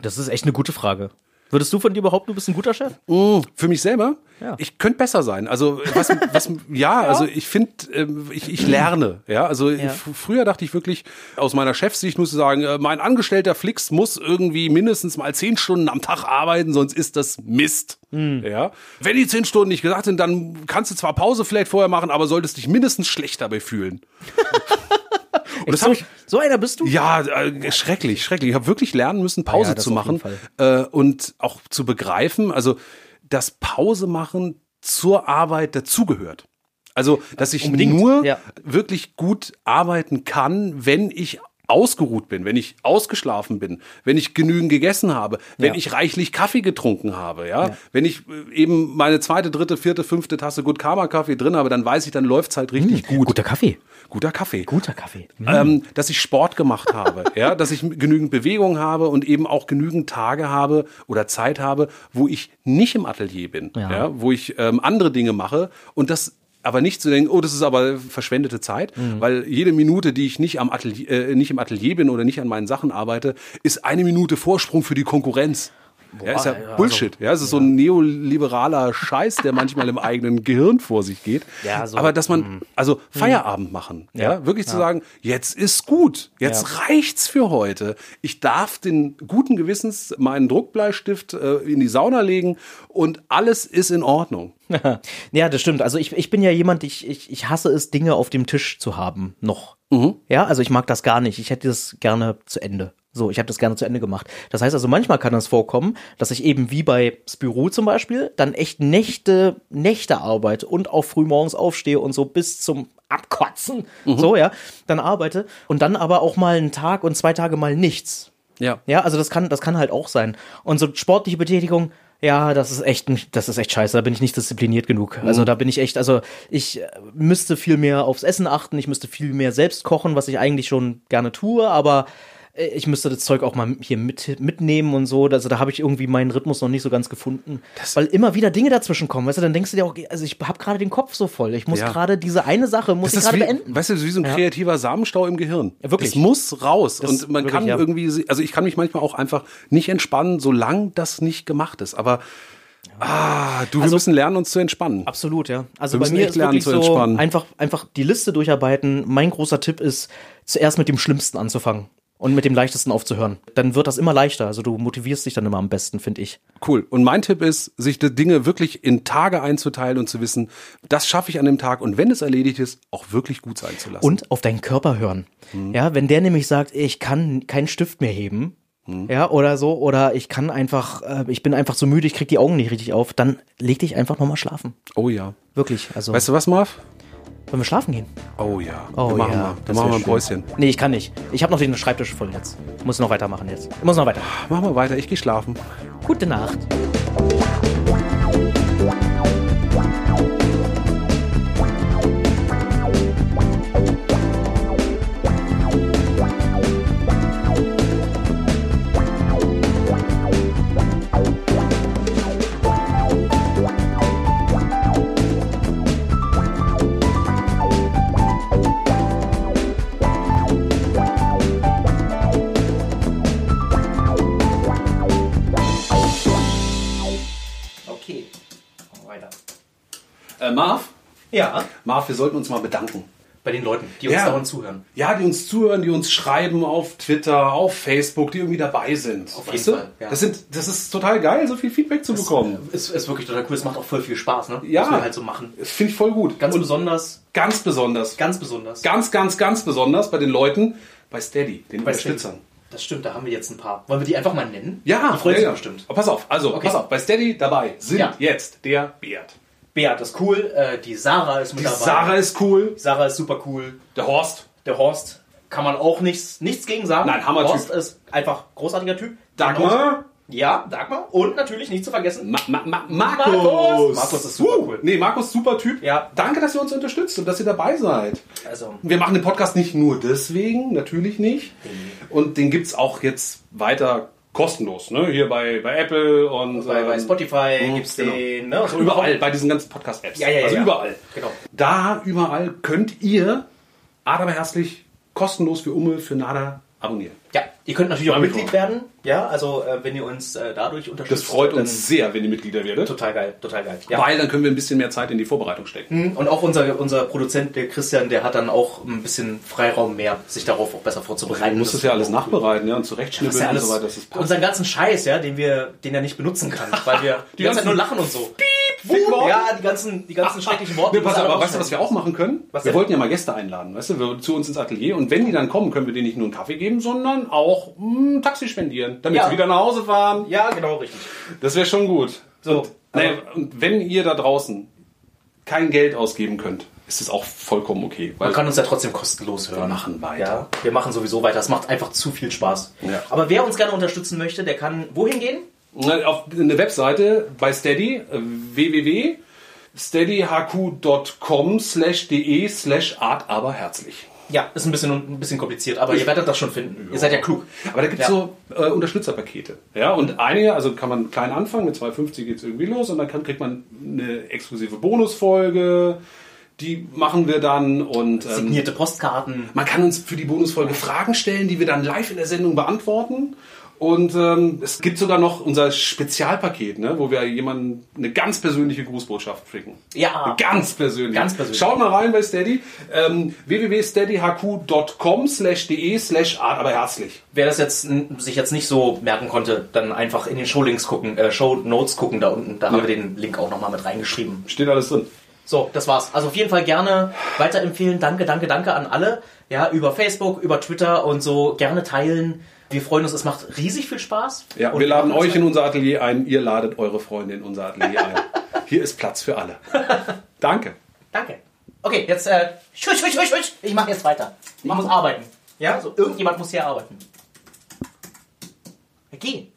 das ist echt eine gute Frage. Würdest du von dir behaupten, du bist ein guter Chef? Für mich selber? Ja. Ich könnte besser sein. Also was, was ja, also ich finde, ähm, ich, ich lerne. Ja, also Ja. früher dachte ich wirklich aus meiner Chefsicht muss ich sagen, äh, mein Angestellter Flix muss irgendwie mindestens mal zehn Stunden am Tag arbeiten, sonst ist das Mist. Hm. Ja, wenn die zehn Stunden nicht gesagt sind, dann kannst du zwar Pause vielleicht vorher machen, aber solltest dich mindestens schlecht dabei fühlen. [LAUGHS] Und das so, habe ich so einer bist du? ja, äh, schrecklich, schrecklich. Ich habe wirklich lernen müssen, Pause Ja, zu machen äh, und auch zu begreifen, also dass Pause machen zur Arbeit dazugehört. Also, dass ich Unbedingt, nur ja. wirklich gut arbeiten kann, wenn ich ausgeruht bin, wenn ich ausgeschlafen bin, wenn ich genügend gegessen habe, wenn Ja. ich reichlich Kaffee getrunken habe, ja, wenn ich äh, eben meine zweite, dritte, vierte, fünfte Tasse Good Karma Kaffee drin habe, dann weiß ich, dann läuft's halt richtig gut. Guter Kaffee. Guter Kaffee Guter Kaffee. ähm, dass ich Sport gemacht habe, [LAUGHS] ja, dass ich genügend Bewegung habe und eben auch genügend Tage habe oder Zeit habe, wo ich nicht im Atelier bin, ja, Ja. wo ich ähm, andere Dinge mache und das aber nicht zu denken, oh, das ist aber verschwendete Zeit, Mhm. weil jede Minute, die ich nicht am Atelier, äh, nicht im Atelier bin oder nicht an meinen Sachen arbeite, ist eine Minute Vorsprung für die Konkurrenz. Ja, ist ja, ja, also, Bullshit. ja, es ist so ein neoliberaler Scheiß, der manchmal im eigenen Gehirn vor sich geht. Ja, so, Aber dass man, also Feierabend machen, ja, Ja, wirklich zu sagen, jetzt ist gut, jetzt Ja. reicht's für heute. Ich darf den guten Gewissens meinen Druckbleistift äh, in die Sauna legen und alles ist in Ordnung. [LAUGHS] Ja, das stimmt. Also ich, ich bin ja jemand, ich, ich, ich hasse es, Dinge auf dem Tisch zu haben, noch. Ja, also ich mag das gar nicht. Ich hätte das gerne zu Ende. So, ich habe das gerne zu Ende gemacht. Das heißt also, manchmal kann es vorkommen, dass ich eben wie bei Spirou zum Beispiel dann echt Nächte, Nächte arbeite und auch frühmorgens aufstehe und so bis zum Abkotzen, so, ja, dann arbeite und dann aber auch mal einen Tag und zwei Tage mal nichts. Ja. Ja, also das kann, das kann halt auch sein. Und so sportliche Betätigung, ja, das ist echt, das ist echt scheiße. Da bin ich nicht diszipliniert genug. Also da bin ich echt, also ich äh, müsste viel mehr aufs Essen achten. Ich müsste viel mehr selbst kochen, was ich eigentlich schon gerne tue, aber ich müsste das Zeug auch mal hier mit, mitnehmen und so. Also da habe ich irgendwie meinen Rhythmus noch nicht so ganz gefunden. Weil immer wieder Dinge dazwischen kommen. Weißt du, dann denkst du dir auch, also ich habe gerade den Kopf so voll. Ich muss Ja. gerade diese eine Sache, muss Das ich gerade beenden. weißt du, das ist wie so ein kreativer Samenstau im Gehirn. Ja, wirklich. Das muss raus. Das und man wirklich, kann ja. irgendwie, also ich kann mich manchmal auch einfach nicht entspannen, solange das nicht gemacht ist. Aber Ah, du, wir Also- müssen lernen, uns zu entspannen. Absolut, ja. Also Wir bei müssen mir ist lernen wirklich zu so entspannen. einfach, einfach die Liste durcharbeiten. Mein großer Tipp ist, zuerst mit dem Schlimmsten anzufangen und mit dem leichtesten aufzuhören. Dann wird das immer leichter. Also du motivierst dich dann immer am besten, finde ich. Cool. Und mein Tipp ist, sich die Dinge wirklich in Tage einzuteilen und zu wissen, das schaffe ich an dem Tag und wenn es erledigt ist, auch wirklich gut sein zu lassen. Und auf deinen Körper hören. Mhm. Ja, wenn der nämlich sagt, ich kann keinen Stift mehr heben, Mhm. ja, oder so, oder ich kann einfach, äh, ich bin einfach so müde, ich krieg die Augen nicht richtig auf, dann leg dich einfach nochmal schlafen. oh ja. Wirklich. Also, Weißt du was, Marv? Wollen wir schlafen gehen? Oh ja. Oh machen ja, wir. Dann machen wir ein schön. Päuschen. Nee, ich kann nicht. Ich habe noch den Schreibtisch voll jetzt. Muss noch weitermachen jetzt. Ich muss noch weiter. Machen wir weiter. Ich gehe schlafen. Gute Nacht. Marv, wir sollten uns mal bedanken. Bei den Leuten, die uns Ja. dauernd zuhören. Ja, die uns zuhören, die uns schreiben auf Twitter, auf Facebook, die irgendwie dabei sind. Auf weißt jeden du? Fall, ja. Das, sind, das ist total geil, so viel Feedback zu bekommen. Ist, ist wirklich total cool. Es macht auch voll viel Spaß, ne? Ja. Was wir halt so machen. Das finde ich voll gut. Ganz Und besonders, ganz besonders. ganz besonders. Ganz, ganz, ganz besonders bei den Leuten bei Steady, den Bei Unterstützern. Steady. Das stimmt, da haben wir jetzt ein paar. Wollen wir die einfach mal nennen? Ja, Die freuen ja, sich ja. bestimmt. Aber pass auf, also Okay. pass auf, bei Steady dabei sind Ja. jetzt der Beat. Beat ist cool, äh, die Sarah ist mit Die dabei. Sarah ist cool, Sarah ist super cool. der Horst, Der Horst kann man auch nichts, nichts gegen sagen. Nein, Hammer-Typ. Horst ist einfach großartiger Typ. Dagmar, Ja, Dagmar. Und natürlich nicht zu vergessen. Ma Ma Ma Markus. Markus. Markus ist super Uh, cool. Nee, Markus super Typ. Ja. Danke, dass ihr uns unterstützt und dass ihr dabei seid. Also, Wir machen den Podcast nicht nur deswegen, natürlich nicht. Und den gibt's auch jetzt weiter kostenlos, ne? Hier bei, bei Apple und bei, bei ähm, Spotify mhm, gibt's genau. den, ne? Also überall, bei diesen ganzen Podcast-Apps. Ja, ja, ja, also ja. überall. Genau. Da überall könnt ihr Adam herzlich kostenlos für Umme für Nada abonnieren. Ja, ihr könnt natürlich auch Mitglied werden. Ja, also äh, wenn ihr uns äh, dadurch unterstützt. Das freut uns sehr, wenn ihr Mitglieder werdet. Total geil, total geil. Ja. Weil dann können wir ein bisschen mehr Zeit in die Vorbereitung stecken. Und auch unser, unser Produzent, der Christian, der hat dann auch ein bisschen Freiraum mehr, sich darauf auch besser vorzubereiten. Du musst das ja alles nachbereiten ja, und Das zurechtschnibbeln ist ja und alles, so weiter. Das ist passt. unseren ganzen Scheiß, ja, den wir, den er nicht benutzen kann, weil wir [LAUGHS] die ganze Zeit nur lachen und so. Ja, die ganzen, die ganzen schrecklichen Worte. Nee, pass aber weißt du, was wir auch machen können? Was wir denn? wollten ja mal Gäste einladen, weißt du, wir, zu uns ins Atelier. Und wenn die dann kommen, können wir denen nicht nur einen Kaffee geben, sondern auch ein Taxi spendieren, damit Ja. sie wieder nach Hause fahren. Ja, genau, richtig. Das wäre schon gut. So, Und, naja, und wenn ihr da draußen kein Geld ausgeben könnt, ist es auch vollkommen okay. Weil Man kann uns ja trotzdem kostenlos hören. Wir machen weiter. Ja, wir machen sowieso weiter. Es macht einfach zu viel Spaß. Ja. Aber wer uns gerne unterstützen möchte, der kann wohin gehen? Auf eine Webseite bei Steady, äh, www.steadyhq.com slash de slash art aber herzlich. Ja, ist ein bisschen, ein bisschen kompliziert, aber ihr werdet das schon finden. Ihr seid ja klug. Aber da gibt es Ja. so äh, Unterstützerpakete. Ja, und einige, also kann man klein anfangen, mit 2,50 geht es irgendwie los und dann kann, kriegt man eine exklusive Bonusfolge. Die machen wir dann und ähm, Signierte Postkarten. man kann uns für die Bonusfolge Fragen stellen, die wir dann live in der Sendung beantworten. Und ähm, es gibt sogar noch unser Spezialpaket, ne, wo wir jemanden eine ganz persönliche Grußbotschaft schicken. Ja. Eine Ganz persönlich. Ganz persönlich. Schaut mal rein bei Steady. Ähm, www.steadyhq.com slash de slash art aber herzlich. Wer das jetzt sich jetzt nicht so merken konnte, dann einfach in den Showlinks gucken, äh, Show Notes gucken da unten. Da haben wir den Link auch nochmal mit reingeschrieben. Steht alles drin. So, das war's. Also auf jeden Fall gerne weiterempfehlen. Danke, danke, danke an alle. Ja, über Facebook, über Twitter und so gerne teilen. Wir freuen uns, es macht riesig viel Spaß. Ja, Und wir laden euch in unser Atelier ein, ihr ladet eure Freunde in unser Atelier ein. [LAUGHS] Hier ist Platz für alle. [LAUGHS] Danke. Danke. Okay, jetzt äh, schusch, schusch, schusch. ich mache jetzt weiter. Ich muss arbeiten. Ja, so irgendjemand muss hier arbeiten. Geh.